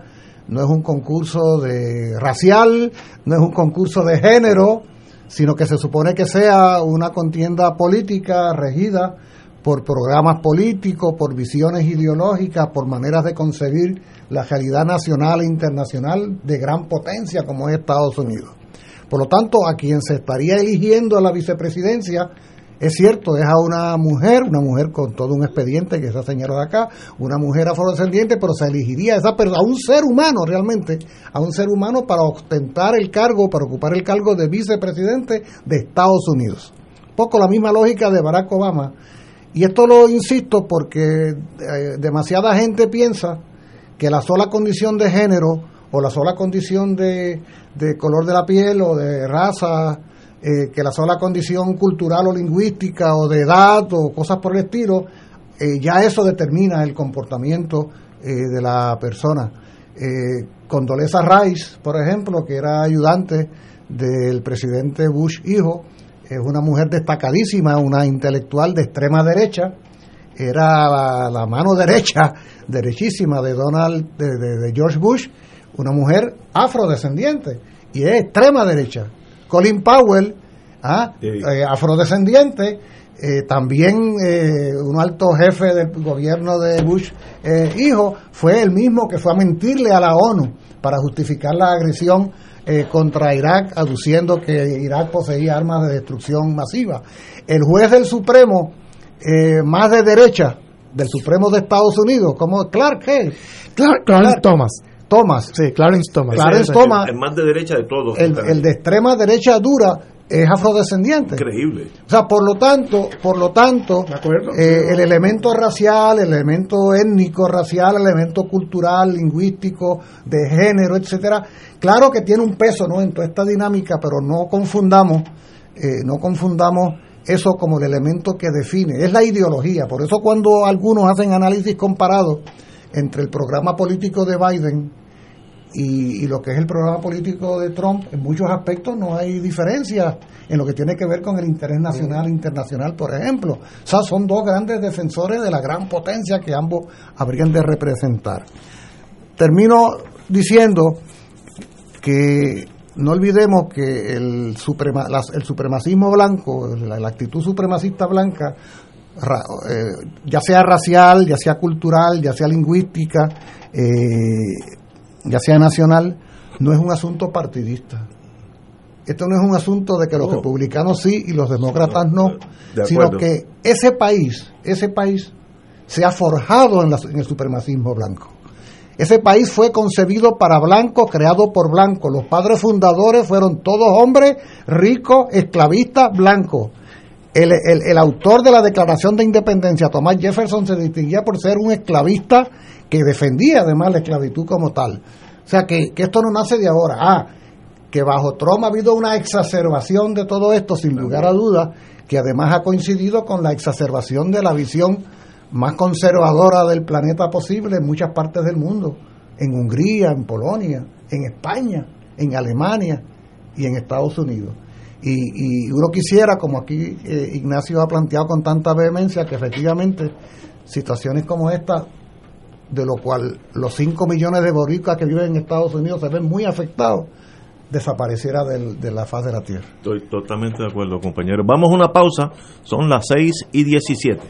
no es un concurso de racial, no es un concurso de género, sino que se supone que sea una contienda política regida por programas políticos, por visiones ideológicas, por maneras de concebir la realidad nacional e internacional de gran potencia como es Estados Unidos. Por lo tanto, a quien se estaría eligiendo a la vicepresidencia Es cierto, es a una mujer, una mujer con todo un expediente que se ha señalado acá, una mujer afrodescendiente, pero se elegiría a esa a un ser humano realmente, a un ser humano para ostentar el cargo, para ocupar el cargo de vicepresidente de Estados Unidos. Poco la misma lógica de Barack Obama. Y esto lo insisto porque eh, demasiada gente piensa que la sola condición de género o la sola condición de, de color de la piel o de raza eh, que la sola condición cultural o lingüística o de edad o cosas por el estilo, eh, ya eso determina el comportamiento eh, de la persona. Condoleza Rice, por ejemplo, que era ayudante del presidente Bush hijo, es una mujer destacadísima, una intelectual de extrema derecha, era la, mano derecha, derechísima de Donald, de George Bush, una mujer afrodescendiente y es extrema derecha. Colin Powell, ¿ah? eh, afrodescendiente, eh, también eh, un alto jefe del gobierno de Bush hijo, fue el mismo que fue a mentirle a la ONU para justificar la agresión contra Irak, aduciendo que Irak poseía armas de destrucción masiva. El juez del Supremo, más de derecha, del Supremo de Estados Unidos, como Clark Clark, Clark, Clark Thomas Thomas. Sí, Clarence Thomas. Clarence Thomas. El, más de derecha de todos. El, de extrema derecha dura es afrodescendiente. Increíble. O sea, por lo tanto, por lo tanto, eh, el elemento racial, el elemento étnico racial, el elemento cultural, lingüístico, de género, etcétera, claro que tiene un peso, ¿no? En toda esta dinámica, pero no confundamos, eh, no confundamos eso como el elemento que define. Es la ideología. Por eso cuando algunos hacen análisis comparados entre el programa político de Biden y, lo que es el programa político de Trump, en muchos aspectos no hay diferencia en lo que tiene que ver con el interés nacional e internacional, por ejemplo. O sea, son dos grandes defensores de la gran potencia que ambos habrían de representar. Termino diciendo que no olvidemos que el, suprema, el supremacismo blanco, la, la actitud supremacista blanca, eh, ya sea racial, ya sea cultural, ya sea lingüística, eh, ya sea nacional, no es un asunto partidista. Esto no es un asunto de que los republicanos sí y los demócratas no, sino que ese país, ese país se ha forjado en, en el supremacismo blanco. Ese país fue concebido para blancos, creado por blancos. Los padres fundadores fueron todos hombres ricos, esclavistas, blancos. El, autor de la Declaración de Independencia, Thomas Jefferson, se distinguía por ser un esclavista que defendía además la esclavitud como tal. O sea que, esto no nace de ahora. Ah, que bajo Trump ha habido una exacerbación de todo esto, sin lugar a dudas, que además ha coincidido con la exacerbación de la visión más conservadora del planeta posible en muchas partes del mundo, en Hungría, en Polonia, en España, en Alemania y en Estados Unidos. Y, uno quisiera, como aquí eh, Ignacio ha planteado con tanta vehemencia, que efectivamente situaciones como esta, de lo cual los 5 millones de boricuas que viven en Estados Unidos se ven muy afectados, desapareciera de la faz de la tierra. Estoy totalmente de acuerdo, compañero. Vamos a una pausa, son las 6 y 17.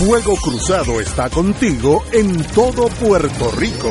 Fuego Cruzado está contigo en todo Puerto Rico.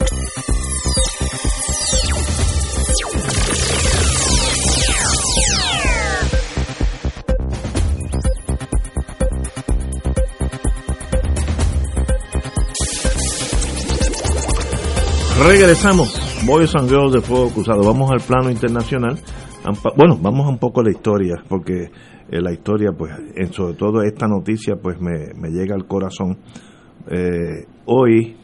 Regresamos. Boys and Girls de Fuego Cruzado. Vamos al plano internacional. Bueno, vamos un poco a la historia, porque eh, la historia, pues, sobre todo esta noticia, pues me, llega al corazón. Eh, hoy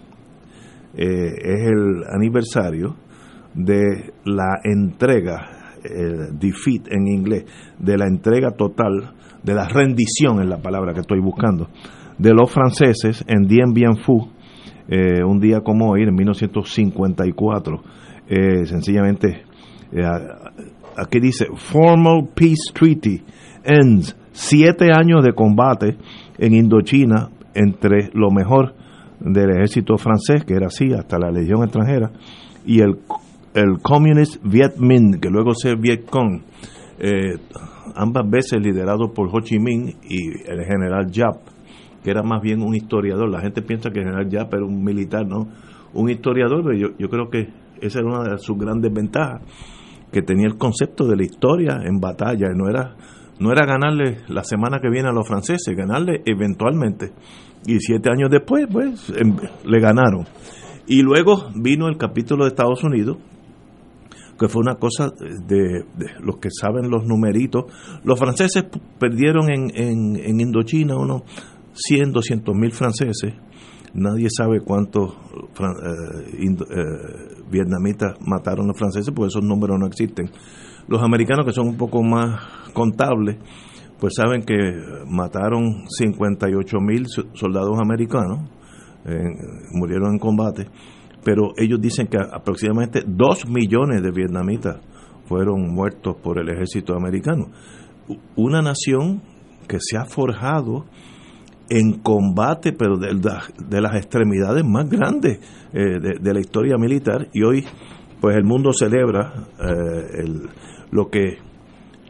eh, es el aniversario de la entrega, el defeat en inglés, de la entrega total, de la rendición es la palabra que estoy buscando, de los franceses en Dien Bien Phu, eh, un día como hoy, en 1954, eh, sencillamente, eh, aquí dice, Formal Peace Treaty ends. Siete años de combate en Indochina entre lo mejor del ejército francés, que era así, hasta la legión extranjera, y el, el Communist Viet Minh, que luego se Viet Cong, ambas veces liderado por Ho Chi Minh y el general Yap que era más bien un historiador. La gente piensa que el general Yap era un militar, ¿no? Un historiador, pero yo, yo creo que esa era una de sus grandes ventajas, que tenía el concepto de la historia en batalla, no era, no era ganarle la semana que viene a los franceses, ganarle eventualmente. Y siete años después, pues, em, le ganaron. Y luego vino el capítulo de Estados Unidos, que fue una cosa de, los que saben los numeritos. Los franceses perdieron en, en, en Indochina unos 100, 200 mil franceses, nadie sabe cuántos eh, eh, vietnamitas mataron los franceses, porque esos números no existen. Los americanos, que son un poco más contables, pues saben que mataron 58 mil soldados americanos, murieron en combate, pero ellos dicen que aproximadamente 2 millones de vietnamitas fueron muertos por el ejército americano. Una nación que se ha forjado en combate, pero de, de las extremidades más grandes eh, de, la historia militar. Y hoy, pues el mundo celebra eh, el, lo que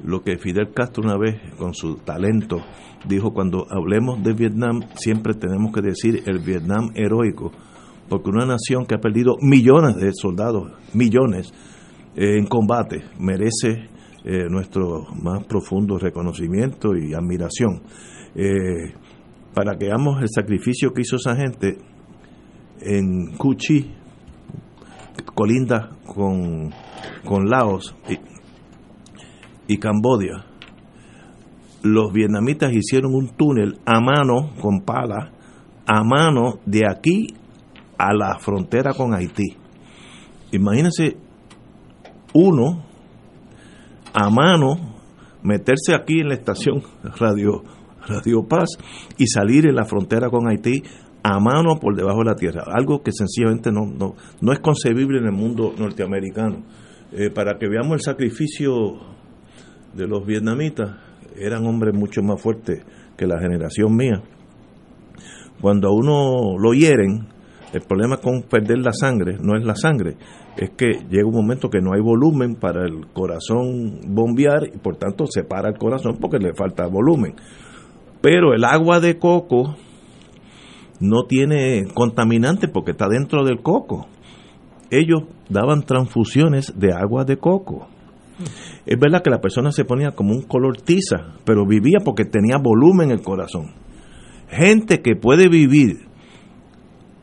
lo que Fidel Castro una vez, con su talento, dijo, cuando hablemos de Vietnam, siempre tenemos que decir el Vietnam heroico, porque una nación que ha perdido millones de soldados, millones, eh, en combate, merece nuestro más profundo reconocimiento y admiración. Para que veamos el sacrificio que hizo esa gente en Cuchi, colinda con, con Laos y, Cambodia. Los vietnamitas hicieron un túnel a mano, con pala, a mano de aquí a la frontera con Haití. Imagínense uno a mano meterse aquí en la estación [LAUGHS] radio Radio Paz y salir en la frontera con Haití a mano por debajo de la tierra, algo que sencillamente no, no, no es concebible en el mundo norteamericano. Eh, para que veamos el sacrificio de los vietnamitas, eran hombres mucho más fuertes que la generación mía. Cuando a uno lo hieren, el problema con perder la sangre no es la sangre, es que llega un momento que no hay volumen para el corazón bombear y por tanto se para el corazón porque le falta volumen. Pero el agua de coco no tiene contaminante porque está dentro del coco. Ellos daban transfusiones de agua de coco. Es verdad que la persona se ponía como un color tiza, pero vivía porque tenía volumen en el corazón. Gente que puede vivir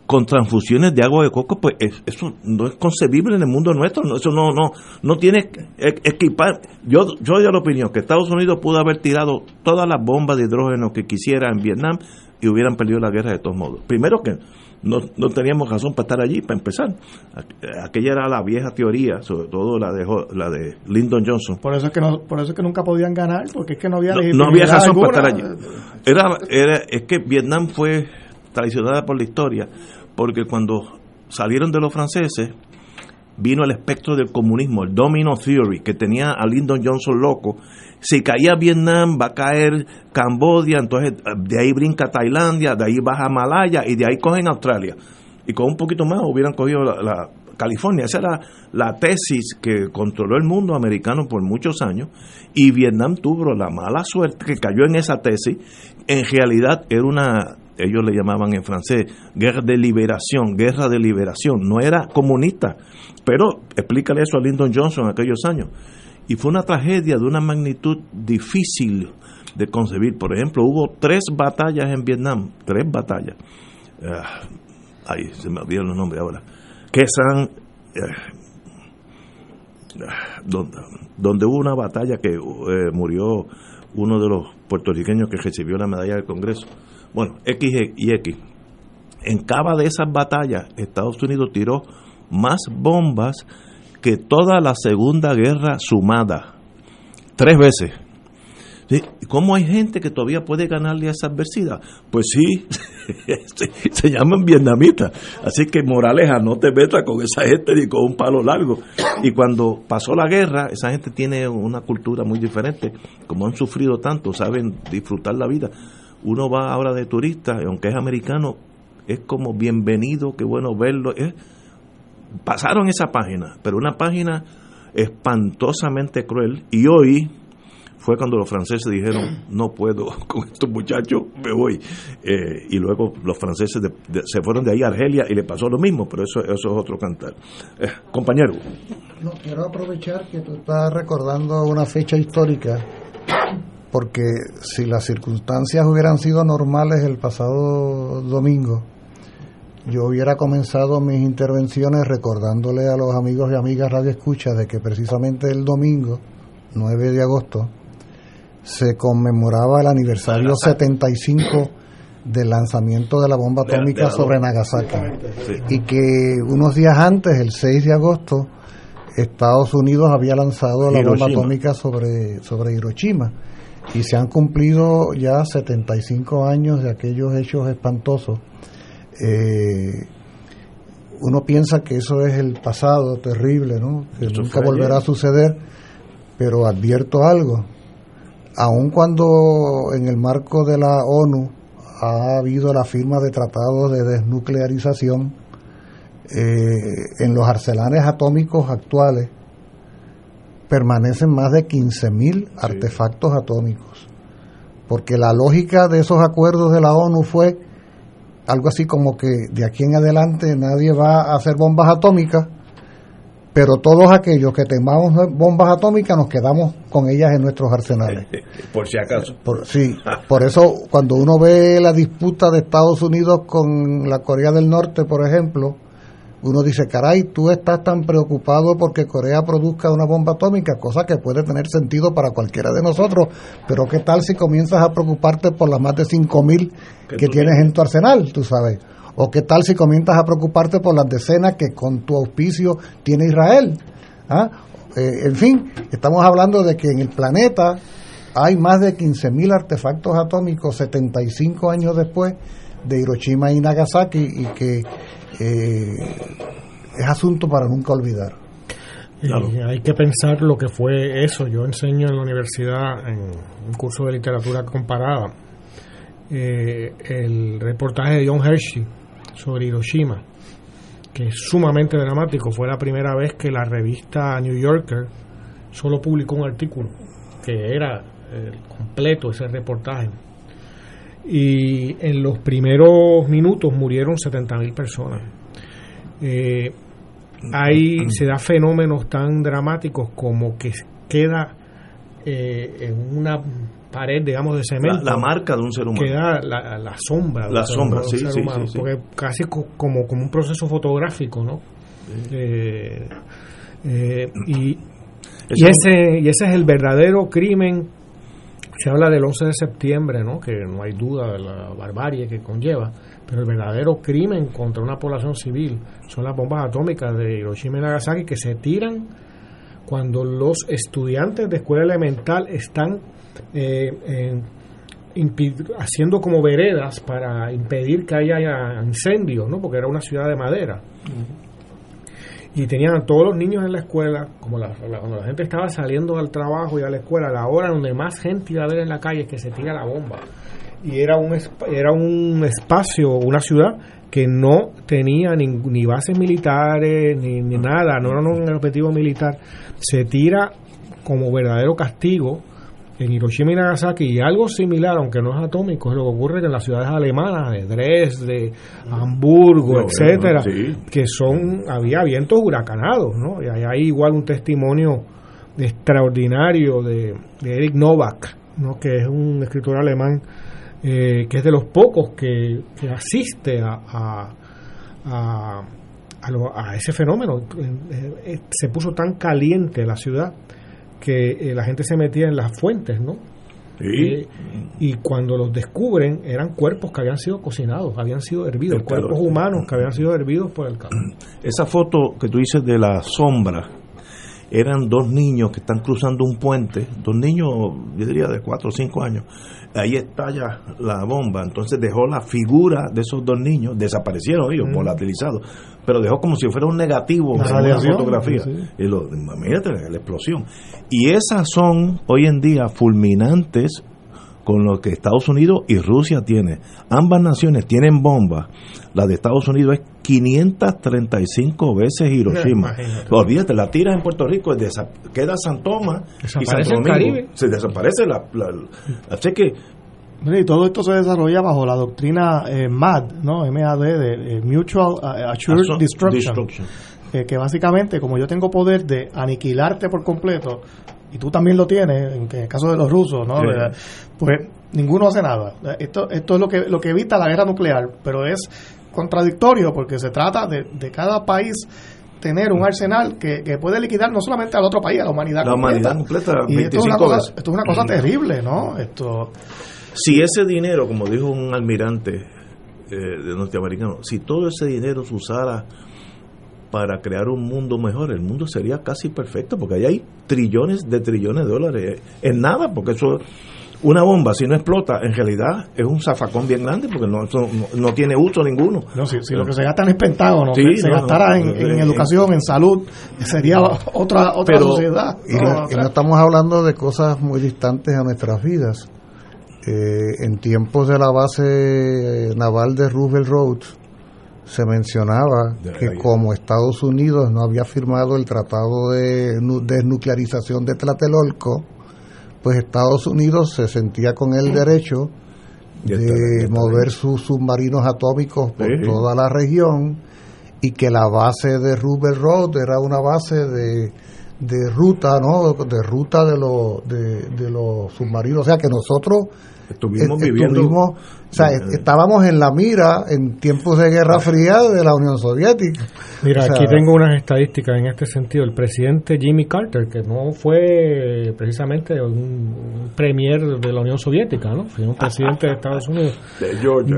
con transfusiones de agua de coco, pues eso no es concebible en el mundo nuestro, no, eso no no no tiene equipar. Yo yo doy la opinión que Estados Unidos pudo haber tirado todas las bombas de hidrógeno que quisiera en Vietnam y hubieran perdido la guerra de todos modos. Primero que no, no teníamos razón para estar allí, para empezar. Aquella era la vieja teoría, sobre todo la de la de Lyndon Johnson. Por eso es que no, por eso es que nunca podían ganar, porque es que no había no, había razón para estar allí. Era, era, es que Vietnam fue traicionada por la historia, porque cuando salieron de los franceses, vino el espectro del comunismo, el domino theory, que tenía a Lyndon Johnson loco. Si caía Vietnam, va a caer Cambodia, entonces de ahí brinca Tailandia, de ahí baja Malaya y de ahí cogen Australia. Y con un poquito más hubieran cogido la, California. Esa era la tesis que controló el mundo americano por muchos años y Vietnam tuvo la mala suerte que cayó en esa tesis. En realidad era una ellos le llamaban en francés guerra de liberación, guerra de liberación, no era comunista, pero explícale eso a Lyndon Johnson en aquellos años. Y fue una tragedia de una magnitud difícil de concebir. Por ejemplo, hubo tres batallas en Vietnam, tres batallas. Uh, ay, se me olvidan los nombres ahora. Que son eh, donde, donde, hubo una batalla que eh, murió uno de los puertorriqueños que recibió la medalla del Congreso bueno, X y X. En cada de esas batallas, Estados Unidos tiró más bombas que toda la Segunda Guerra sumada. Tres veces. ¿Cómo hay gente que todavía puede ganarle a esa adversidad? Pues sí, [LAUGHS] se, llaman vietnamitas. Así que Moraleja, no te metas con esa gente ni con un palo largo. Y cuando pasó la guerra, esa gente tiene una cultura muy diferente. Como han sufrido tanto, saben disfrutar la vida uno va ahora de turista, aunque es americano, es como bienvenido, qué bueno verlo. pasaron esa página, pero una página espantosamente cruel. Y hoy fue cuando los franceses dijeron, [CLEARS THROAT] no puedo [LAUGHS] con estos muchachos, me voy. Eh, y luego los franceses se fueron de ahí a Argelia y le pasó lo mismo, pero eso, eso es otro cantar. Eh, compañero. No, quiero aprovechar que tú estás recordando una fecha histórica porque si las circunstancias hubieran sido normales el pasado domingo, yo hubiera comenzado mis intervenciones recordándole a los amigos y amigas Radio Escucha de que precisamente el domingo, 9 de agosto, se conmemoraba el aniversario 75 del lanzamiento de la bomba atómica sobre Nagasaki. Y que unos días antes, el 6 de agosto, Estados Unidos había lanzado la bomba atómica sobre, sobre Hiroshima y se han cumplido ya 75 años de aquellos hechos espantosos. Eh, uno piensa que eso es el pasado terrible, ¿no? que nunca volverá a suceder, pero advierto algo. Aun cuando en el marco de la ONU ha habido la firma de tratados de desnuclearización, eh, en los arsenales atómicos actuales, permanecen más de 15.000 artefactos atómicos. Porque la lógica de esos acuerdos de la ONU fue algo así como que de aquí en adelante nadie va a hacer bombas atómicas, pero todos aquellos que tengamos bombas atómicas nos quedamos con ellas en nuestros arsenales. [LAUGHS] Por si acaso. sí, por eso cuando uno ve la disputa de Estados Unidos con la Corea del Norte, por ejemplo, uno dice, caray, tú estás tan preocupado porque Corea produzca una bomba atómica, cosa que puede tener sentido para cualquiera de nosotros, pero ¿qué tal si comienzas a preocuparte por las más de 5.000 que tienes en tu arsenal, tú sabes? ¿O qué tal si comienzas a preocuparte por las decenas que con tu auspicio tiene Israel? ¿Ah? Eh, en fin, estamos hablando de que en el planeta hay más de 15.000 artefactos atómicos 75 años después de Hiroshima y Nagasaki y que eh, es asunto para nunca olvidar. hay que pensar lo que fue eso. Yo enseño en la universidad en un curso de literatura comparada eh, el reportaje de John Hershey sobre Hiroshima que es sumamente dramático. Fue la primera vez que la revista New Yorker solo publicó un artículo, que era el completo ese reportaje. Y en los primeros minutos murieron 70.000 personas. Eh, ahí se da fenómenos tan dramáticos como que queda eh, en una pared, digamos, de cemento. La, marca de un ser humano. Queda la, la sombra. La sombra, sí, sí, sí, Porque casi como, como un proceso fotográfico, ¿no? Eh, eh, y, y, ese, y ese es el verdadero crimen. Se habla del 11 de septiembre, ¿no? Que no hay duda de la barbarie que conlleva. Pero el verdadero crimen contra una población civil son las bombas atómicas de Hiroshima y Nagasaki que se tiran cuando los estudiantes de escuela elemental están eh, haciendo como veredas para impedir que haya incendios, ¿no? porque era una ciudad de madera. Y tenían a todos los niños en la escuela, como la, cuando la gente estaba saliendo al trabajo y a la escuela, la hora donde más gente iba a ver en la calle es que se tira la bomba. Y era un, era un espacio, una ciudad que no tenía ni, ni bases militares, ni, ni nada, no era un objetivo militar. Se tira como verdadero castigo en Hiroshima y Nagasaki y algo similar, aunque no es atómico, es lo que ocurre en las ciudades alemanas, de Dresde, Hamburgo, etcétera, que son, había vientos huracanados, ¿no? Y hay igual un testimonio extraordinario de, de Eric Novak, ¿no? que es un escritor alemán eh, que es de los pocos que, que asiste a, a, a, a, ese fenómeno. Eh, eh, se puso tan caliente la ciudad que la gente se metía en las fuentes, ¿no? y cuando los descubren eran cuerpos que habían sido cocinados, habían sido hervidos, cuerpos humanos que habían sido hervidos por el calor. Esa foto que tú dices de la sombra, eran dos niños que están cruzando un puente, dos niños, yo diría de cuatro o cinco años, ahí estalla la bomba, entonces dejó la figura de esos dos niños, desaparecieron ellos, mm. volatilizados, pero dejó como si fuera un negativo en la fotografía. Y lo, imagínate la explosión. Y esas son hoy en día fulminantes con lo que Estados Unidos y Rusia tienen. Ambas naciones tienen bombas. La de Estados Unidos es 535 veces Hiroshima. Olvídate, la tiras en Puerto Rico, queda San Tomás y Santo Domingo. Se desaparece la, así que y todo esto se desarrolla bajo la doctrina eh, MAD, ¿no? MAD de eh, Mutual Assured Destruction, eh, que básicamente, como yo tengo poder de aniquilarte por completo, y tú también lo tienes, en el caso de los rusos, ¿no? Pues ninguno hace nada. Esto, esto es lo que, lo que evita la guerra nuclear, pero es contradictorio porque se trata de, de cada país tener un arsenal que, que, puede liquidar no solamente al otro país, a la humanidad la humanidad completa. y esto es, una cosa, esto es una cosa terrible, ¿no? Esto si ese dinero, como dijo un almirante eh, de norteamericano, si todo ese dinero se usara para crear un mundo mejor, el mundo sería casi perfecto, porque ahí hay trillones de trillones de dólares en nada, porque eso una bomba, si no explota, en realidad es un zafacón bien grande porque no, no, tiene uso ninguno. No, si, lo que se gasta en el Pentágono, se gastara en, educación, en salud, sería otra, otra sociedad. Y no, estamos hablando de cosas muy distantes a nuestras vidas. Eh, en tiempos de la base naval de Roosevelt Roads, se mencionaba que como Estados Unidos no había firmado el tratado de desnuclearización de Tlatelolco, pues Estados Unidos se sentía con el derecho de mover sus submarinos atómicos por toda la región y que la base de Rubel Road era una base de, de ruta, ¿no? De ruta de los, de, de los submarinos. O sea que nosotros Estuvimos viviendo. o sea, estábamos en la mira en tiempos de Guerra Fría de la Unión Soviética. Mira, aquí tengo unas estadísticas en este sentido. El presidente Jimmy Carter, que no fue precisamente un premier de la Unión Soviética, ¿no? Fue un presidente de Estados Unidos.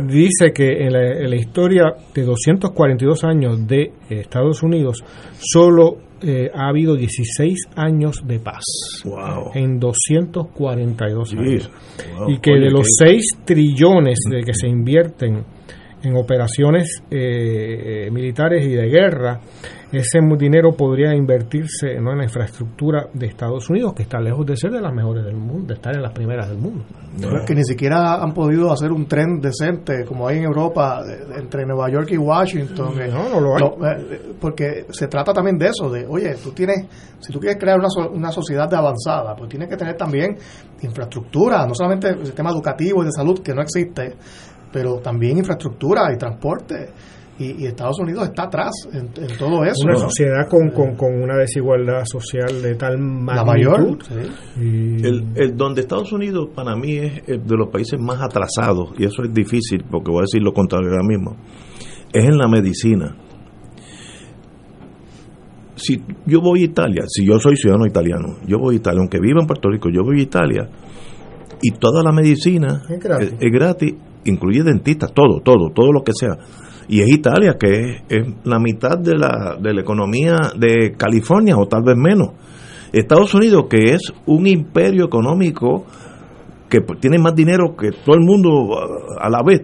Dice que en la, en la historia de 242 años de Estados Unidos, solo eh, ha habido 16 años de paz. En 242 años. Y que de los 6 trillones de que se invierten en operaciones eh, militares y de guerra, ese dinero podría invertirse ¿no? en la infraestructura de Estados Unidos, que está lejos de ser de las mejores del mundo, de estar en las primeras del mundo. Que ni siquiera han podido hacer un tren decente como hay en Europa entre Nueva York y Washington. No, no lo hay. Eh, porque se trata también de eso, de, oye, tú tienes, si tú quieres crear una, una sociedad de avanzada, pues tienes que tener también infraestructura, no solamente el sistema educativo y de salud, que no existe, pero también infraestructura y transporte. Y, Estados Unidos está atrás en, todo eso. Una sociedad con, con, una desigualdad social de tal magnitud. el, el, donde Estados Unidos para mí es de los países más atrasados, y eso es difícil porque voy a decir lo contrario ahora mismo, es en la medicina. Si yo voy a Italia, si yo soy ciudadano italiano, yo voy a Italia, aunque viva en Puerto Rico, yo voy a Italia y toda la medicina es gratis incluye dentistas, todo, todo, todo lo que sea. Y es Italia, que es, la mitad de la, de la economía de California, o tal vez menos. Estados Unidos, que es un imperio económico que tiene más dinero que todo el mundo uh, a la vez,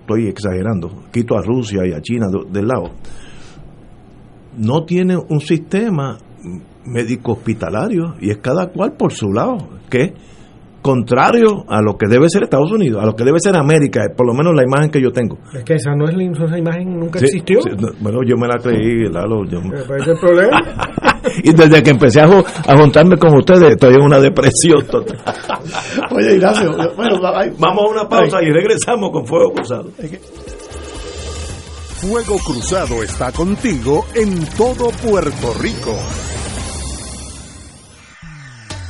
estoy exagerando, quito a Rusia y a China del lado, no tiene un sistema médico hospitalario y es cada cual por su lado, que contrario a lo que debe ser Estados Unidos, a lo que debe ser América, por lo menos la imagen que yo tengo. Es que esa no es la esa imagen nunca existió. bueno, yo me la creí, Lalo. Yo... ¿Ese el problema? [LAUGHS] y desde que empecé a, a, juntarme con ustedes, estoy en una depresión total. [LAUGHS] Oye, Ignacio, bueno, vamos a una pausa y regresamos con Fuego Cruzado. Fuego Cruzado está contigo en todo Puerto Rico.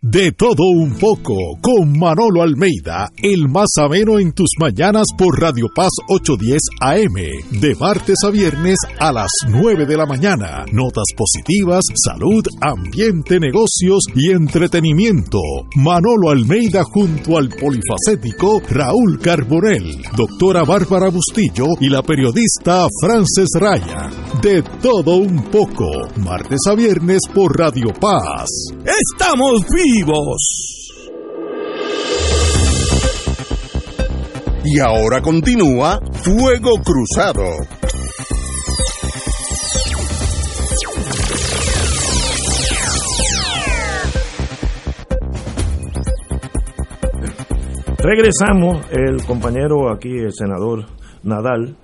De todo un poco, con Manolo Almeida, el más ameno en tus mañanas por Radio Paz 810 AM, de martes a viernes a las 9 de la mañana. Notas positivas, salud, ambiente, negocios y entretenimiento. Manolo Almeida junto al polifacético Raúl Carbonell, doctora Bárbara Bustillo y la periodista Frances Raya. De todo un poco, martes a viernes por Radio Paz. ¡Estamos vivos! Y ahora continúa Fuego Cruzado. Regresamos, el compañero aquí, el senador Nadal,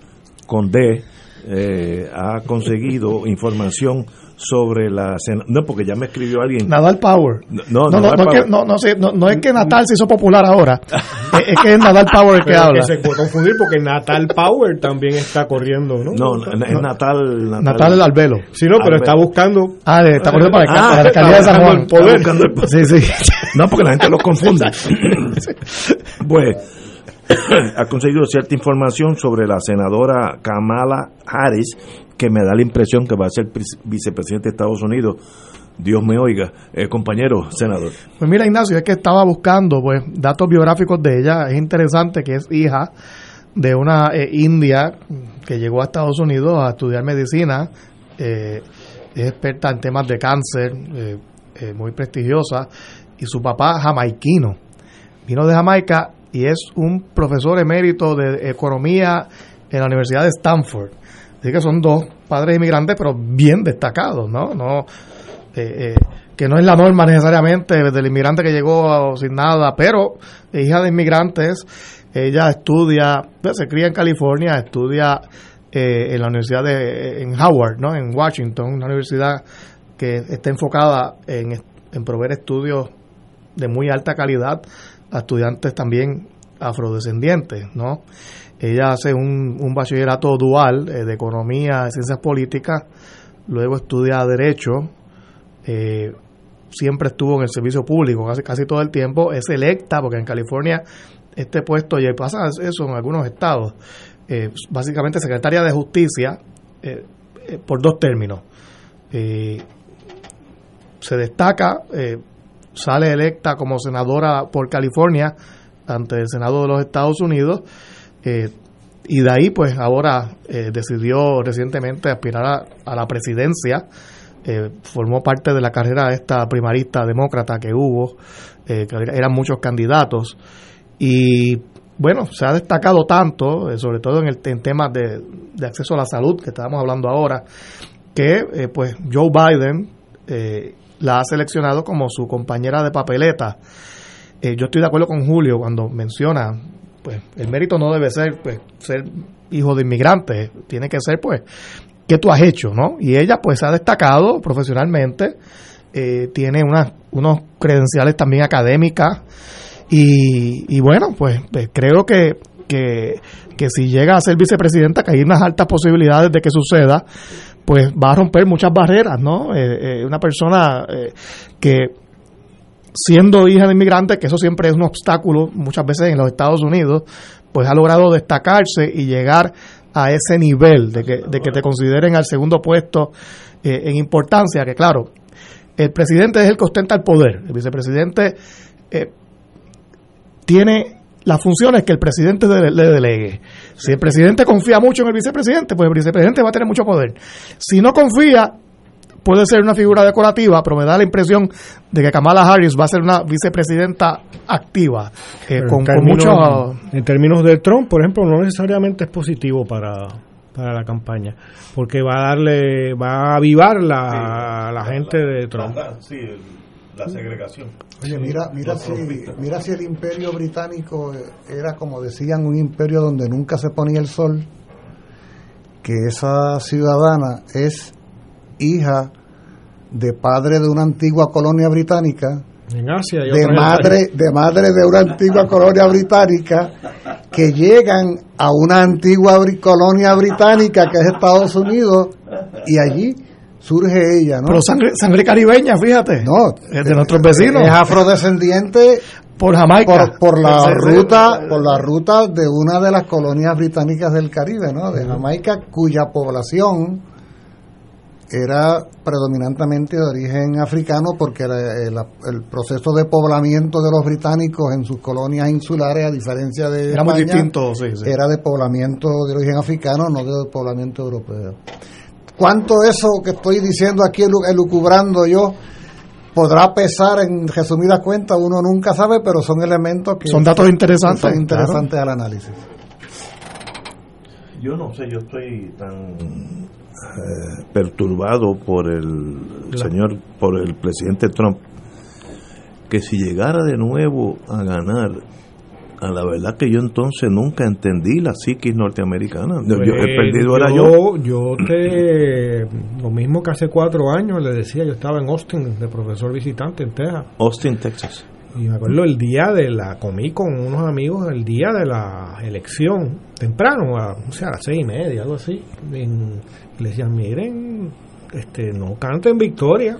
con D, eh, ha conseguido información sobre la no porque ya me escribió alguien. Nadal Power. No no no, no, Es que, no, no, es que Natal se hizo popular ahora. [LAUGHS] Es, que es Nadal Power el que habla. se puede confundir porque Natal Power también está corriendo no no, es Natal Natal, Natal el albelo. Sí no pero está buscando. Ah está corriendo para, acá, para la alcaldía de San Juan. poder. sí sí. No porque la gente lo confunde. [LAUGHS] Pues [COUGHS] ha conseguido cierta información sobre la senadora Kamala Harris, que me da la impresión que va a ser vicepresidente de Estados Unidos Dios me oiga. Eh, compañero senador. Pues mira, Ignacio, es que estaba buscando pues datos biográficos de ella. Es interesante que es hija de una eh, india que llegó a Estados Unidos a estudiar medicina. Eh, es experta en temas de cáncer, muy prestigiosa. Y su papá, jamaiquino. Vino de Jamaica y es un profesor emérito de economía en la Universidad de Stanford. Así que son dos padres inmigrantes, pero bien destacados, ¿no? no eh, que no es la norma necesariamente del inmigrante que llegó sin nada, pero hija de inmigrantes, ella estudia, pues, se cría en California, estudia eh, en la universidad de en Howard, ¿no? En Washington, una universidad que está enfocada en, en proveer estudios de muy alta calidad a estudiantes también afrodescendientes, ¿no? Ella hace un, un bachillerato dual eh, de economía, de ciencias políticas, luego estudia derecho, eh, siempre estuvo en el servicio público casi, casi todo el tiempo, es electa, porque en California este puesto, y pasa eso en algunos estados, eh, básicamente secretaria de justicia por dos términos. se destaca, sale electa como senadora por California ante el Senado de los Estados Unidos eh, y de ahí, pues ahora eh, decidió recientemente aspirar a, la presidencia. Eh, formó parte de la carrera esta primarista demócrata que hubo, que eran muchos candidatos. Y bueno, se ha destacado tanto, sobre todo en, el, en temas de, acceso a la salud, que estábamos hablando ahora, que pues Joe Biden la ha seleccionado como su compañera de papeleta. yo estoy de acuerdo con Julio cuando menciona pues el mérito no debe ser pues ser hijo de inmigrantes, tiene que ser pues qué tú has hecho, ¿no? Y ella pues ha destacado profesionalmente, eh, tiene unas, unos credenciales también académicas y, bueno, pues, pues creo que, que, si llega a ser vicepresidenta, que hay unas altas posibilidades de que suceda, pues va a romper muchas barreras, ¿no? Eh, eh, una persona que siendo hija de inmigrantes, que eso siempre es un obstáculo muchas veces en los Estados Unidos, pues ha logrado destacarse y llegar a ese nivel de que, de que te consideren al segundo puesto eh, en importancia, que claro, el presidente es el que ostenta el poder, el vicepresidente eh, tiene las funciones que el presidente le, le, delegue. Si el presidente confía mucho en el vicepresidente, pues el vicepresidente va a tener mucho poder. Si no confía, puede ser una figura decorativa, pero me da la impresión de que Kamala Harris va a ser una vicepresidenta activa. Eh, con, en, en términos de Trump, por ejemplo, no necesariamente es positivo para, para la campaña, porque va a darle, va a avivar la, la gente de Trump. Sí, la segregación. Oye, mira, mira si, mira si el imperio británico era, como decían, un imperio donde nunca se ponía el sol, que esa ciudadana es hija de padre de una antigua colonia británica, en Asia de madre de madre de una antigua colonia británica que llegan a una antigua colonia británica que es Estados Unidos y allí surge ella, ¿no? Pero sangre, sangre caribeña, fíjate. No, es de nuestros vecinos. Es afrodescendiente por Jamaica. Por, la ruta, por la ruta de una de las colonias británicas del Caribe, ¿no? De Jamaica, cuya población era predominantemente de origen africano porque el, proceso de poblamiento de los británicos en sus colonias insulares, a diferencia de era muy distinto, era de poblamiento de origen africano, no de poblamiento europeo. ¿Cuánto eso que estoy diciendo aquí, elucubrando yo, podrá pesar en resumidas cuentas? Uno nunca sabe, pero son elementos que son datos interesantes, son interesantes al análisis. Yo no sé, yo estoy tan eh, perturbado por el señor, por el presidente Trump, que si llegara de nuevo a ganar, a la verdad que yo entonces nunca entendí la psiquis norteamericana. yo, he pues, perdido era yo. Yo te, lo mismo que hace cuatro años le decía, yo estaba en Austin de profesor visitante en Texas. Austin, Texas. Y me acuerdo el día de la, comí con unos amigos el día de la elección, temprano, a, o sea, a las seis y media, algo así. En, le decían, miren, este, no canten victoria.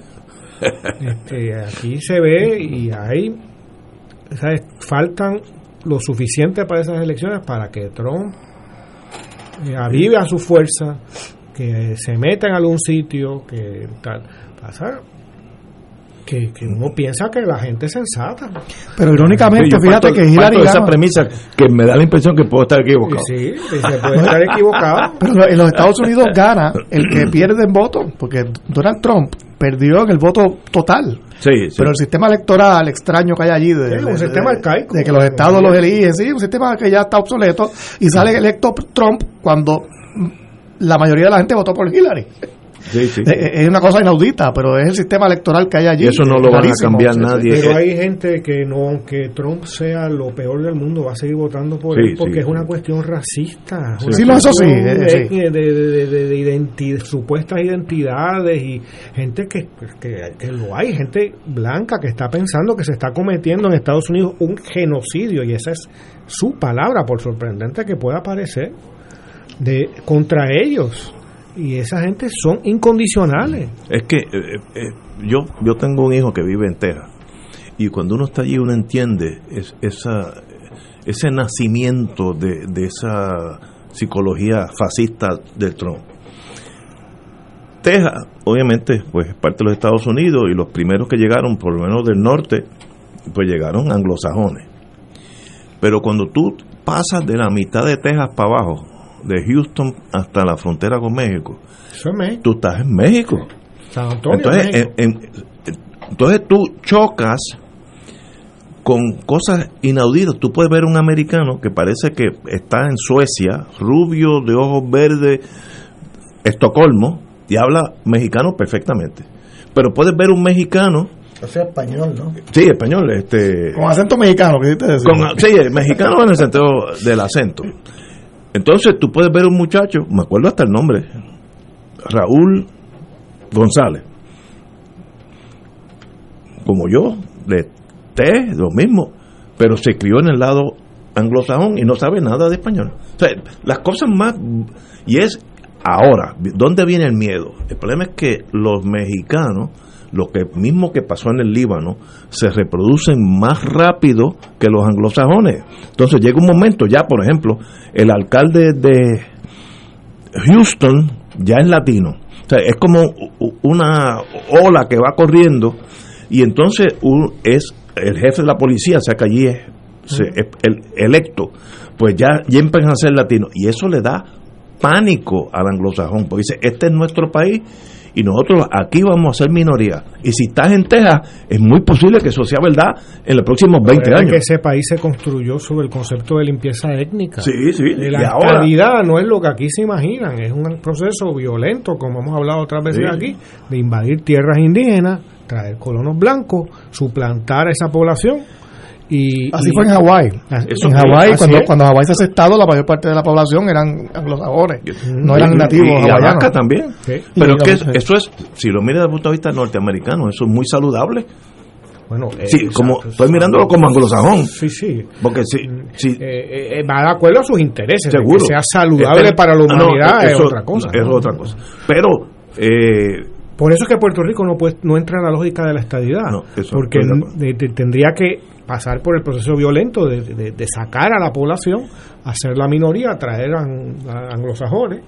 [LAUGHS] este, aquí se ve y hay, ¿sabes? faltan lo suficiente para esas elecciones para que Trump eh, avive a su fuerza, que se meta en algún sitio, que tal. Pasa que, que uno piensa que la gente es sensata. Pero irónicamente, Yo fíjate parto- que Hillary de esa gana. premisa que me da la impresión que puedo estar equivocado. Sí, se puede estar [LAUGHS] equivocado. Pero en los Estados Unidos gana el que pierde en voto, porque Donald Trump perdió en el voto total. Sí, sí. Pero el sistema electoral extraño que hay allí, de, Sí, un de- sistema de- arcaico. de que los estados los eligen, sí, un sistema que ya está obsoleto, y sale electo Trump cuando la mayoría de la gente votó por Hillary. Sí, sí. Eh, eh, Es una cosa inaudita, pero es el sistema electoral que hay allí. Y eso no lo van a cambiar nadie. Pero hay gente que no, aunque Trump sea lo peor del mundo, va a seguir votando por Sí, él porque sí. es una cuestión racista. Sí, una sí, no, eso sí, eh, de, sí. de, de- de- de identi- supuestas identidades y gente que, que, que lo hay, gente blanca que está pensando que se está cometiendo en Estados Unidos un genocidio y esa es su palabra, por sorprendente que pueda parecer, de contra ellos. Y esa gente son incondicionales. Es que eh, eh, yo yo tengo un hijo que vive en Texas y cuando uno está allí uno entiende es- esa ese nacimiento de, de esa psicología fascista del Trump. Texas, obviamente, pues es parte de los Estados Unidos y los primeros que llegaron, por lo menos del norte, pues llegaron anglosajones. Pero cuando tú pasas de la mitad de Texas para abajo, de Houston hasta la frontera con México, Eso es México. tú estás en México. San Antonio, Entonces, México. en- en- entonces tú chocas con cosas inauditas. Tú puedes ver un americano que parece que está en Suecia, rubio, de ojos verdes, Estocolmo, y habla mexicano perfectamente. Pero puedes ver un mexicano, O sea, español, ¿no? sí, español, este, Con acento mexicano, te decía. con- sí, mexicano en el sentido del acento. Entonces tú puedes ver un muchacho, me acuerdo hasta el nombre, Raúl González, como yo, de T, lo mismo, pero se crió en el lado anglosajón y no sabe nada de español. O sea, las cosas más... Y es ahora, ¿dónde viene el miedo? El problema es que los mexicanos, lo que mismo que pasó en el Líbano, se reproducen más rápido que los anglosajones. Entonces llega un momento, ya por ejemplo, el alcalde de Houston ya es latino. O sea, es como una ola que va corriendo y entonces es el jefe de la policía, o sea que allí es, se- es el electo, pues ya, ya empiezan a ser latinos y eso le da pánico al anglosajón, porque dice, este es nuestro país y nosotros aquí vamos a ser minoría. Y si estás en Texas, es muy posible que eso sea verdad en los próximos 20 Recuerda que años. ese país se construyó sobre el concepto de limpieza étnica. Sí, sí, y la estabilidad no es lo que aquí se imaginan, es un proceso violento, como hemos hablado otras veces Sí. aquí, de invadir tierras indígenas, traer colonos blancos, suplantar a esa población. Y, Así y- fue en Hawái. En Hawái, cuando, es. cuando Hawái se hace estado, la mayor parte de la población eran anglosajones, no eran Y- nativos y, y hawaianos. Alaska también. Sí. Pero Y es que Alaska. eso es, si lo miras desde el punto de vista norteamericano, eso es muy saludable. Bueno, eh, Sí, como estoy mirándolo como anglosajón. Sí, sí. Porque si, si Eh, eh, va de acuerdo a sus intereses. de seguro Que sea saludable Eh, para la no, humanidad es otra cosa. Es ¿no? otra cosa. Pero eh, Por eso es que Puerto Rico no puede, no entra en la lógica de la estadidad, No, porque de de- tendría que pasar por el proceso violento de, de- sacar a la población, hacer la minoría, traer a, a anglosajones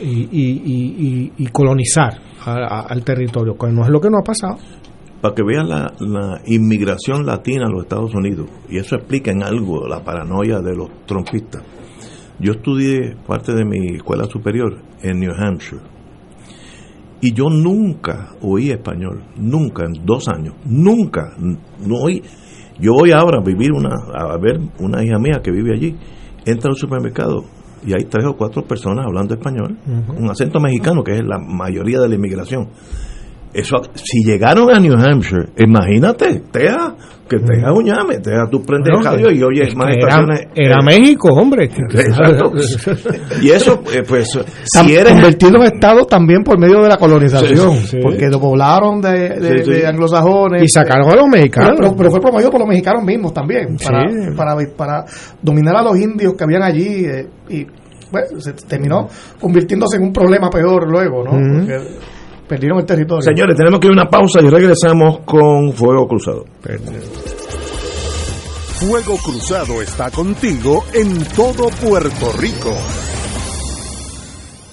y, y- y- y- y colonizar a- a- al territorio, que no es lo que no ha pasado. para que vean la, la inmigración latina a los Estados Unidos, y eso explica en algo la paranoia de los trompistas. Yo estudié parte de mi escuela superior en New Hampshire y yo nunca oí español, nunca en dos años, nunca, no oí. Yo voy ahora a vivir una, a ver una hija mía que vive allí, entra al supermercado y hay tres o cuatro personas hablando español, un acento mexicano que es la mayoría de la inmigración. Eso, si llegaron a New Hampshire, imagínate, Texas, que Texas un llame, Texas tú prendes Bueno, el radio y oyes más era, estaciones. era eh, México, hombre. [LAUGHS] Exacto. [LAUGHS] Y eso, eh, pues, si eres convertido en estado también por medio de la colonización, Sí, sí. porque lo poblaron de, de- Sí, sí. de anglosajones. Y sacaron a los mexicanos. Pero, pero fue promovido por los mexicanos mismos también, Sí. para, para, para dominar a los indios que habían allí eh, y bueno, se terminó convirtiéndose en un problema peor luego, ¿no? Porque perdieron el territorio. Señores, tenemos que ir a una pausa y regresamos con Fuego Cruzado. Fuego Cruzado está contigo en todo Puerto Rico.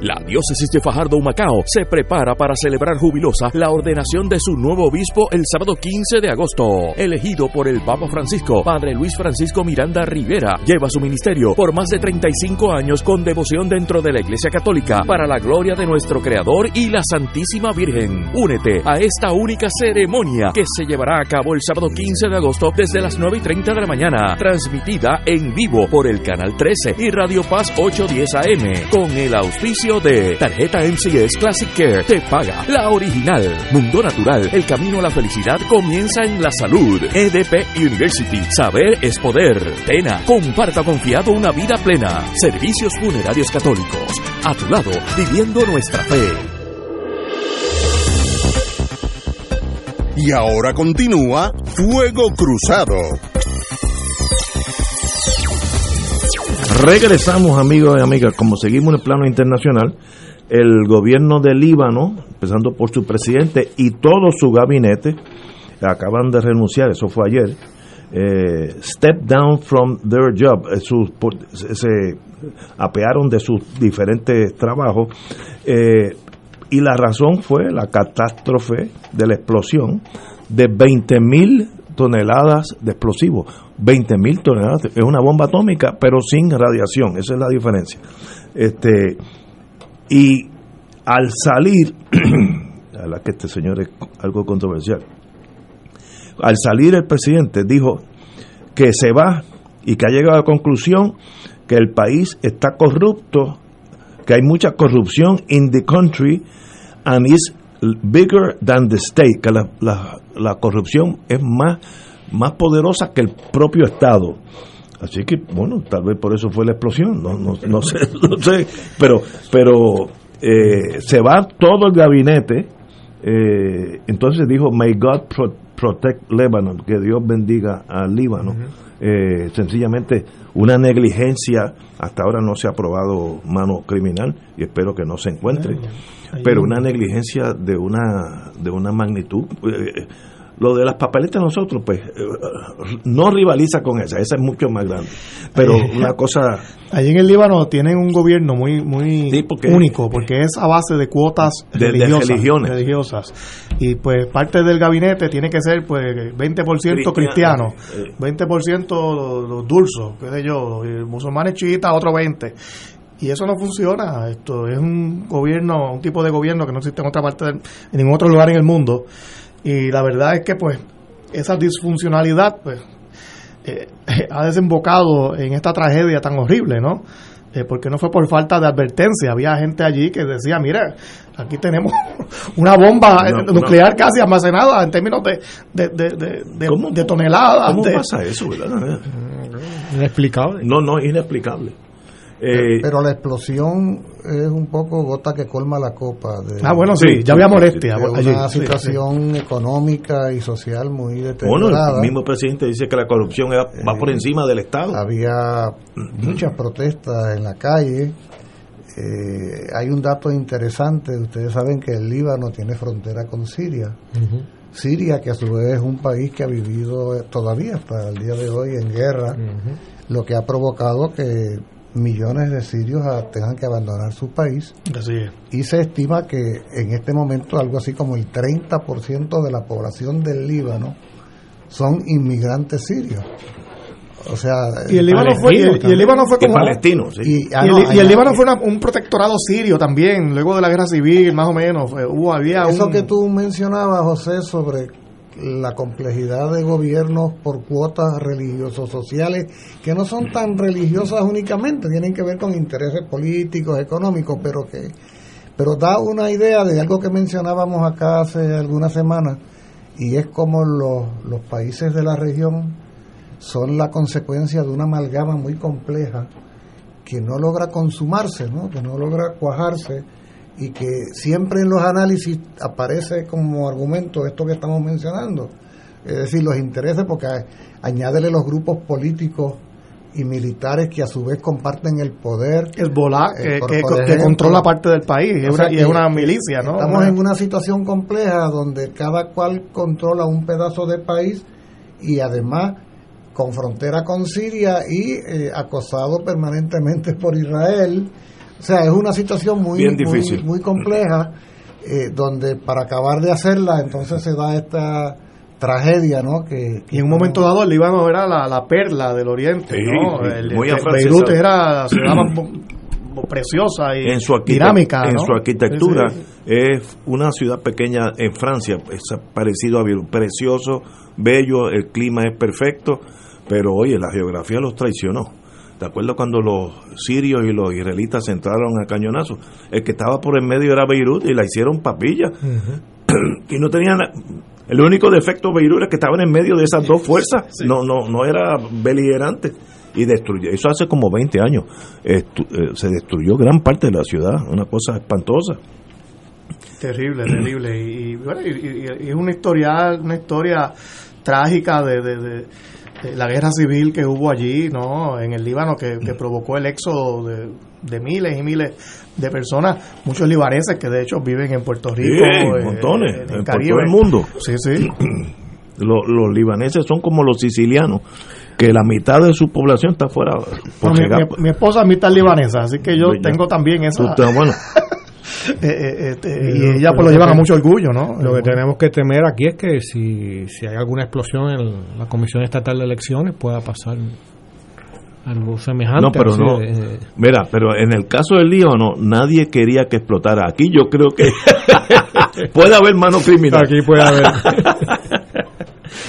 La diócesis de Fajardo Humacao se prepara para celebrar jubilosa la ordenación de su nuevo obispo el sábado 15 de agosto. Elegido por el Papa Francisco, Padre Luis Francisco Miranda Rivera, lleva su ministerio por más de 35 años con devoción dentro de la Iglesia Católica para la gloria de nuestro Creador y la Santísima Virgen. Únete a esta única ceremonia que se llevará a cabo el sábado 15 de agosto desde las 9 y 30 de la mañana, transmitida en vivo por el Canal 13 y Radio Paz 810 AM, con el auspicio de Tarjeta MCS Classic Care. Te paga la original. Mundo Natural. El camino a la felicidad comienza en la salud. EDP University. Saber es poder. Tena. Comparta confiado una vida plena. Servicios funerarios católicos. A tu lado, viviendo nuestra fe. Y ahora continúa Fuego Cruzado. Regresamos, amigos y amigas, como seguimos en el plano internacional, el gobierno de Líbano, empezando por su presidente y todo su gabinete, acaban de renunciar, eso fue ayer, eh, step down from their job, eh, se apearon de sus diferentes trabajos, eh, y la razón fue la catástrofe de la explosión de 20 mil toneladas de explosivos. 20 mil toneladas, es una bomba atómica, pero sin radiación, esa es la diferencia. Este, y al salir, a [CLEARS THROAT] la que este señor es algo controversial, al salir el presidente dijo que se va y que ha llegado a la conclusión que el país está corrupto, que hay mucha corrupción in the country and is bigger than the state, que la, la- la corrupción es más, más poderosa que el propio Estado. Así que, bueno, tal vez por eso fue la explosión, no, no, no sé, [LAUGHS] no sé, pero, pero eh, se va todo el gabinete, eh, entonces dijo, may God pro- protect Lebanon, que Dios bendiga al Líbano. Eh, sencillamente una negligencia, hasta ahora no se ha probado mano criminal y espero que no se encuentre, pero una negligencia de una, de una magnitud. eh, lo de las papeletas nosotros, pues, eh, no rivaliza con esa, esa es mucho más grande. Pero una cosa [LAUGHS] Allí en el Líbano tienen un gobierno muy muy porque- único, porque es a base de cuotas De- de religiosas, religiones. religiosas. Y pues parte del gabinete tiene que ser pues 20% cristiano, eh. 20% los, los dulzos, qué sé yo, musulmanes chiitas, otro 20. Y eso no funciona. Esto es un gobierno, un tipo de gobierno que no existe en otra parte, del- en ningún otro lugar en el mundo. Y la verdad es que pues esa disfuncionalidad pues eh, [LAUGHS] ha desembocado en esta tragedia tan horrible, ¿no? Eh, porque no fue por falta de advertencia. Había gente allí que decía, mira, aquí tenemos [LAUGHS] una bomba eh, No, nuclear casi almacenada en términos de, de, de, de- de- de toneladas. ¿Cómo de- pasa eso, verdad? Inexplicable. No, no, inexplicable. Eh, Pero la explosión es un poco gota que colma la copa. De, Ah, bueno, sí, ya había molestia de allí. una Sí, situación económica y social muy bueno, deteriorada. el mismo presidente dice que la corrupción era- va por encima del Estado. Había muchas protestas en la calle. Eh, hay un dato interesante. Ustedes saben que el Líbano tiene frontera con Siria. Siria, que a su vez es un país que ha vivido todavía hasta el día de hoy en guerra, lo que ha provocado que millones de sirios tengan que abandonar su país. Y se estima que en este momento algo así como el 30% de la población del Líbano son inmigrantes sirios. O sea, y el Líbano fue, y el, Líbano fue como palestino, y, el, Líbano fue un protectorado sirio también, luego de la guerra civil, más o menos. Hubo, había Eso que tú mencionabas, José, sobre la complejidad de gobiernos por cuotas religiosos sociales que no son tan religiosas únicamente, tienen que ver con intereses políticos, económicos, pero que pero da una idea de algo que mencionábamos acá hace algunas semanas y es como los, los países de la región son la consecuencia de una amalgama muy compleja que no logra consumarse, ¿no? que no logra cuajarse y que siempre en los análisis aparece como argumento esto que estamos mencionando, es decir, los intereses, porque añádele los grupos políticos y militares que a su vez comparten el poder. El Bolá, que, que, controla parte del país, y es una milicia, ¿no? Estamos en una situación compleja donde cada cual controla un pedazo de país y además con frontera con Siria y eh, acosado permanentemente [LAUGHS] por Israel o sea, es una situación muy, muy, muy, compleja, eh, donde para acabar de hacerla, entonces se da esta tragedia, ¿no? Que, y en un momento dado el Líbano era la, perla del Oriente, ¿no? El, muy Beirut era ciudad preciosa y en su dinámica. En su arquitectura es una ciudad pequeña en Francia, es parecido a Beirut, precioso, bello, el clima es perfecto, pero oye, la geografía los traicionó ¿Te acuerdas cuando los sirios y los israelitas entraron a cañonazo? El que estaba por en medio era Beirut y la hicieron papilla. [CLEARS THROAT] y no tenían. El único defecto de Beirut es que estaban en medio de esas dos fuerzas. No, no, no era beligerante. Y destruyó. Eso hace como 20 años. Eh, se destruyó gran parte de la ciudad. Una cosa espantosa. Terrible, terrible. Y, bueno, y, es una historia, una historia trágica de la guerra civil que hubo allí, ¿no? En el Líbano, que, provocó el éxodo de, miles y miles de personas, muchos libaneses que de hecho viven en Puerto Rico, eh, montones, en, todo el mundo. Sí, sí. [CLEARS THROAT] Los, libaneses son como los sicilianos, que la mitad de su población está fuera. mi, esposa es mitad libanesa, así que yo tengo también esa. bueno, [LAUGHS] [LAUGHS] Eh, eh, este, y ella pues lo llevan a mucho orgullo, ¿no? Lo que tenemos que temer aquí es que si, si hay alguna explosión en la Comisión Estatal de Elecciones pueda pasar algo semejante. No, pero no. Eh, Mira, pero en el caso del Líbano, nadie quería que explotara. Aquí yo creo que [LAUGHS] puede haber mano criminal. Aquí puede haber. [LAUGHS]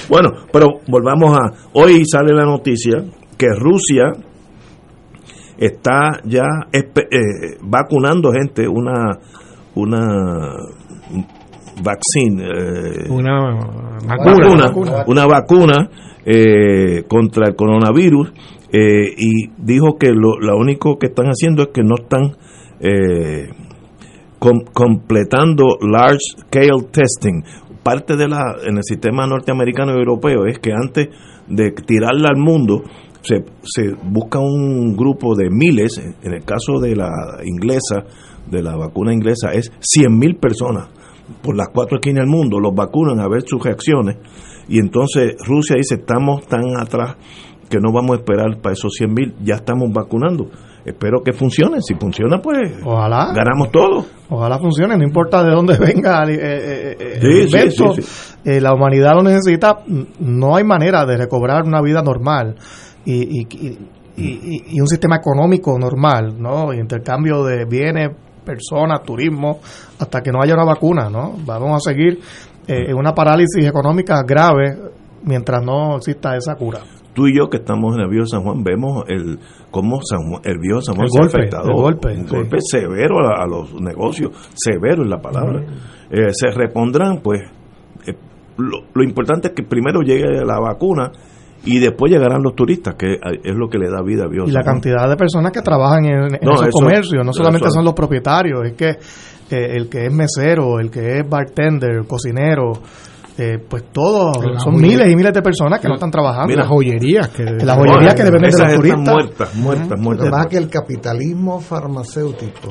bueno, pero volvamos a. Hoy sale la noticia que Rusia está ya eh, vacunando gente una una vaccine eh, una vacuna, una vacuna. eh, contra el coronavirus y dijo que lo, lo, único que están haciendo es que no están completando large scale testing. Parte de la en el sistema norteamericano y europeo es que antes de tirarla al mundo se, se busca un grupo de miles, en el caso de la inglesa, de la vacuna inglesa, es 100.000 personas por las cuatro esquinas del mundo, los vacunan a ver sus reacciones y entonces Rusia dice estamos tan atrás que no vamos a esperar para esos 100.000, ya estamos vacunando. Espero que funcione, si funciona pues ojalá ganamos todo. Ojalá funcione, no importa de dónde [LAUGHS] venga el, eh, eh, la humanidad lo necesita, no hay manera de recobrar una vida normal y, y, y, un sistema económico normal, ¿no? intercambio de bienes, personas, turismo, hasta que no haya una vacuna, ¿no? Vamos a seguir eh, en una parálisis económica grave mientras no exista esa cura. Tú y yo que estamos en el Viejo San Juan vemos el cómo San el Viejo San Juan se golpe, ha afectado. golpe, un golpe severo a, los negocios, severo es la palabra. Eh, se repondrán, pues, eh, lo, lo importante es que primero llegue la vacuna y después llegarán los turistas, que es lo que le da vida a Dios. Y la cantidad de personas que trabajan en, en esos comercios, no solamente son los propietarios, es que eh, el que es mesero, el que es bartender, cocinero, eh, pues todos son miles y miles de personas que no están trabajando. las joyerías que, las joyerías que dependen de los turistas. muertas, muertas, muertas. Además que el capitalismo farmacéutico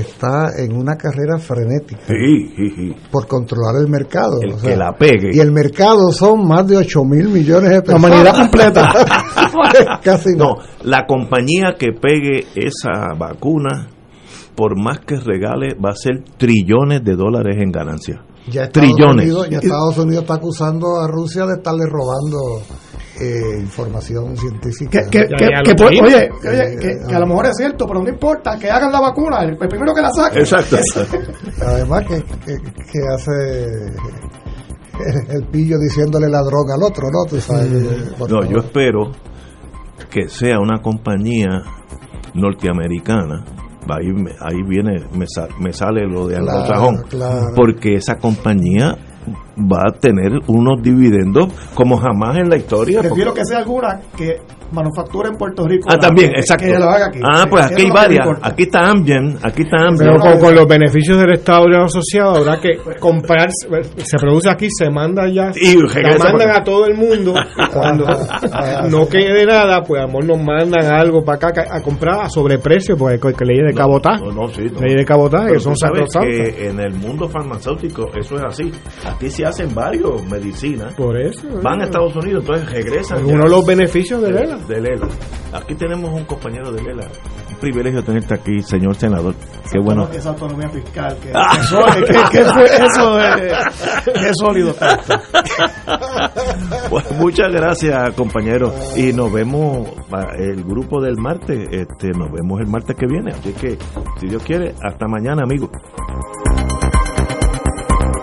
está en una carrera frenética Sí, sí, sí. por controlar el mercado. El o que la pegue. Y el mercado son más de 8 mil millones de La personas. humanidad completa. [LAUGHS] Casi No, la compañía que pegue esa vacuna, por más que regale, va a ser trillones de dólares en ganancia. Ya Estados trillones. Unidos, ya Estados Unidos está acusando a Rusia de estarle robando eh, información científica. Que, que, que- que por- oye, oye, que, que a lo mejor es cierto, pero no importa, que hagan la vacuna, el, el primero que la saque. Exacto. [LAUGHS] Además que, que, que hace el, pillo diciéndole ladrón al otro, ¿no? Tú sabes, No, yo espero que sea una compañía norteamericana. Ahí, me- ahí viene, me, sa- me sale lo de Claro, anglosajón. claro. Porque esa compañía va a tener unos dividendos como jamás en la historia. Prefiero porque- que sea alguna que manufacture en Puerto Rico. Ah, también, que- exacto. Que lo haga aquí. Ah, pues aquí hay varias. Aquí está Amgen, aquí está Amgen. Pero con, con los beneficios del Estado Libre Asociado habrá que comprar, se produce aquí, se manda ya, Y la mandan a todo el mundo y [LAUGHS] cuando [LAUGHS] no quede nada, pues amor nos mandan algo para acá a comprar a sobreprecio, porque que ley de cabotaje, No, no, sí, no. ley de cabotaje, que son sacrosantas. que en el mundo farmacéutico eso es así. Aquí se hacen varios medicinas. Por eso. Van a Estados Unidos, entonces regresan. Es uno de los beneficios de Lela. De Lela. Aquí tenemos un compañero de Lela. Un privilegio tenerte aquí, señor senador. Qué bueno. Esa autonomía fiscal. Que, que sólido, que- que fue eso qué sólido [LAUGHS] muchas gracias, compañero. Y nos vemos, el grupo del martes, este, nos vemos el martes que viene. Así que, si Dios quiere, hasta mañana, amigos.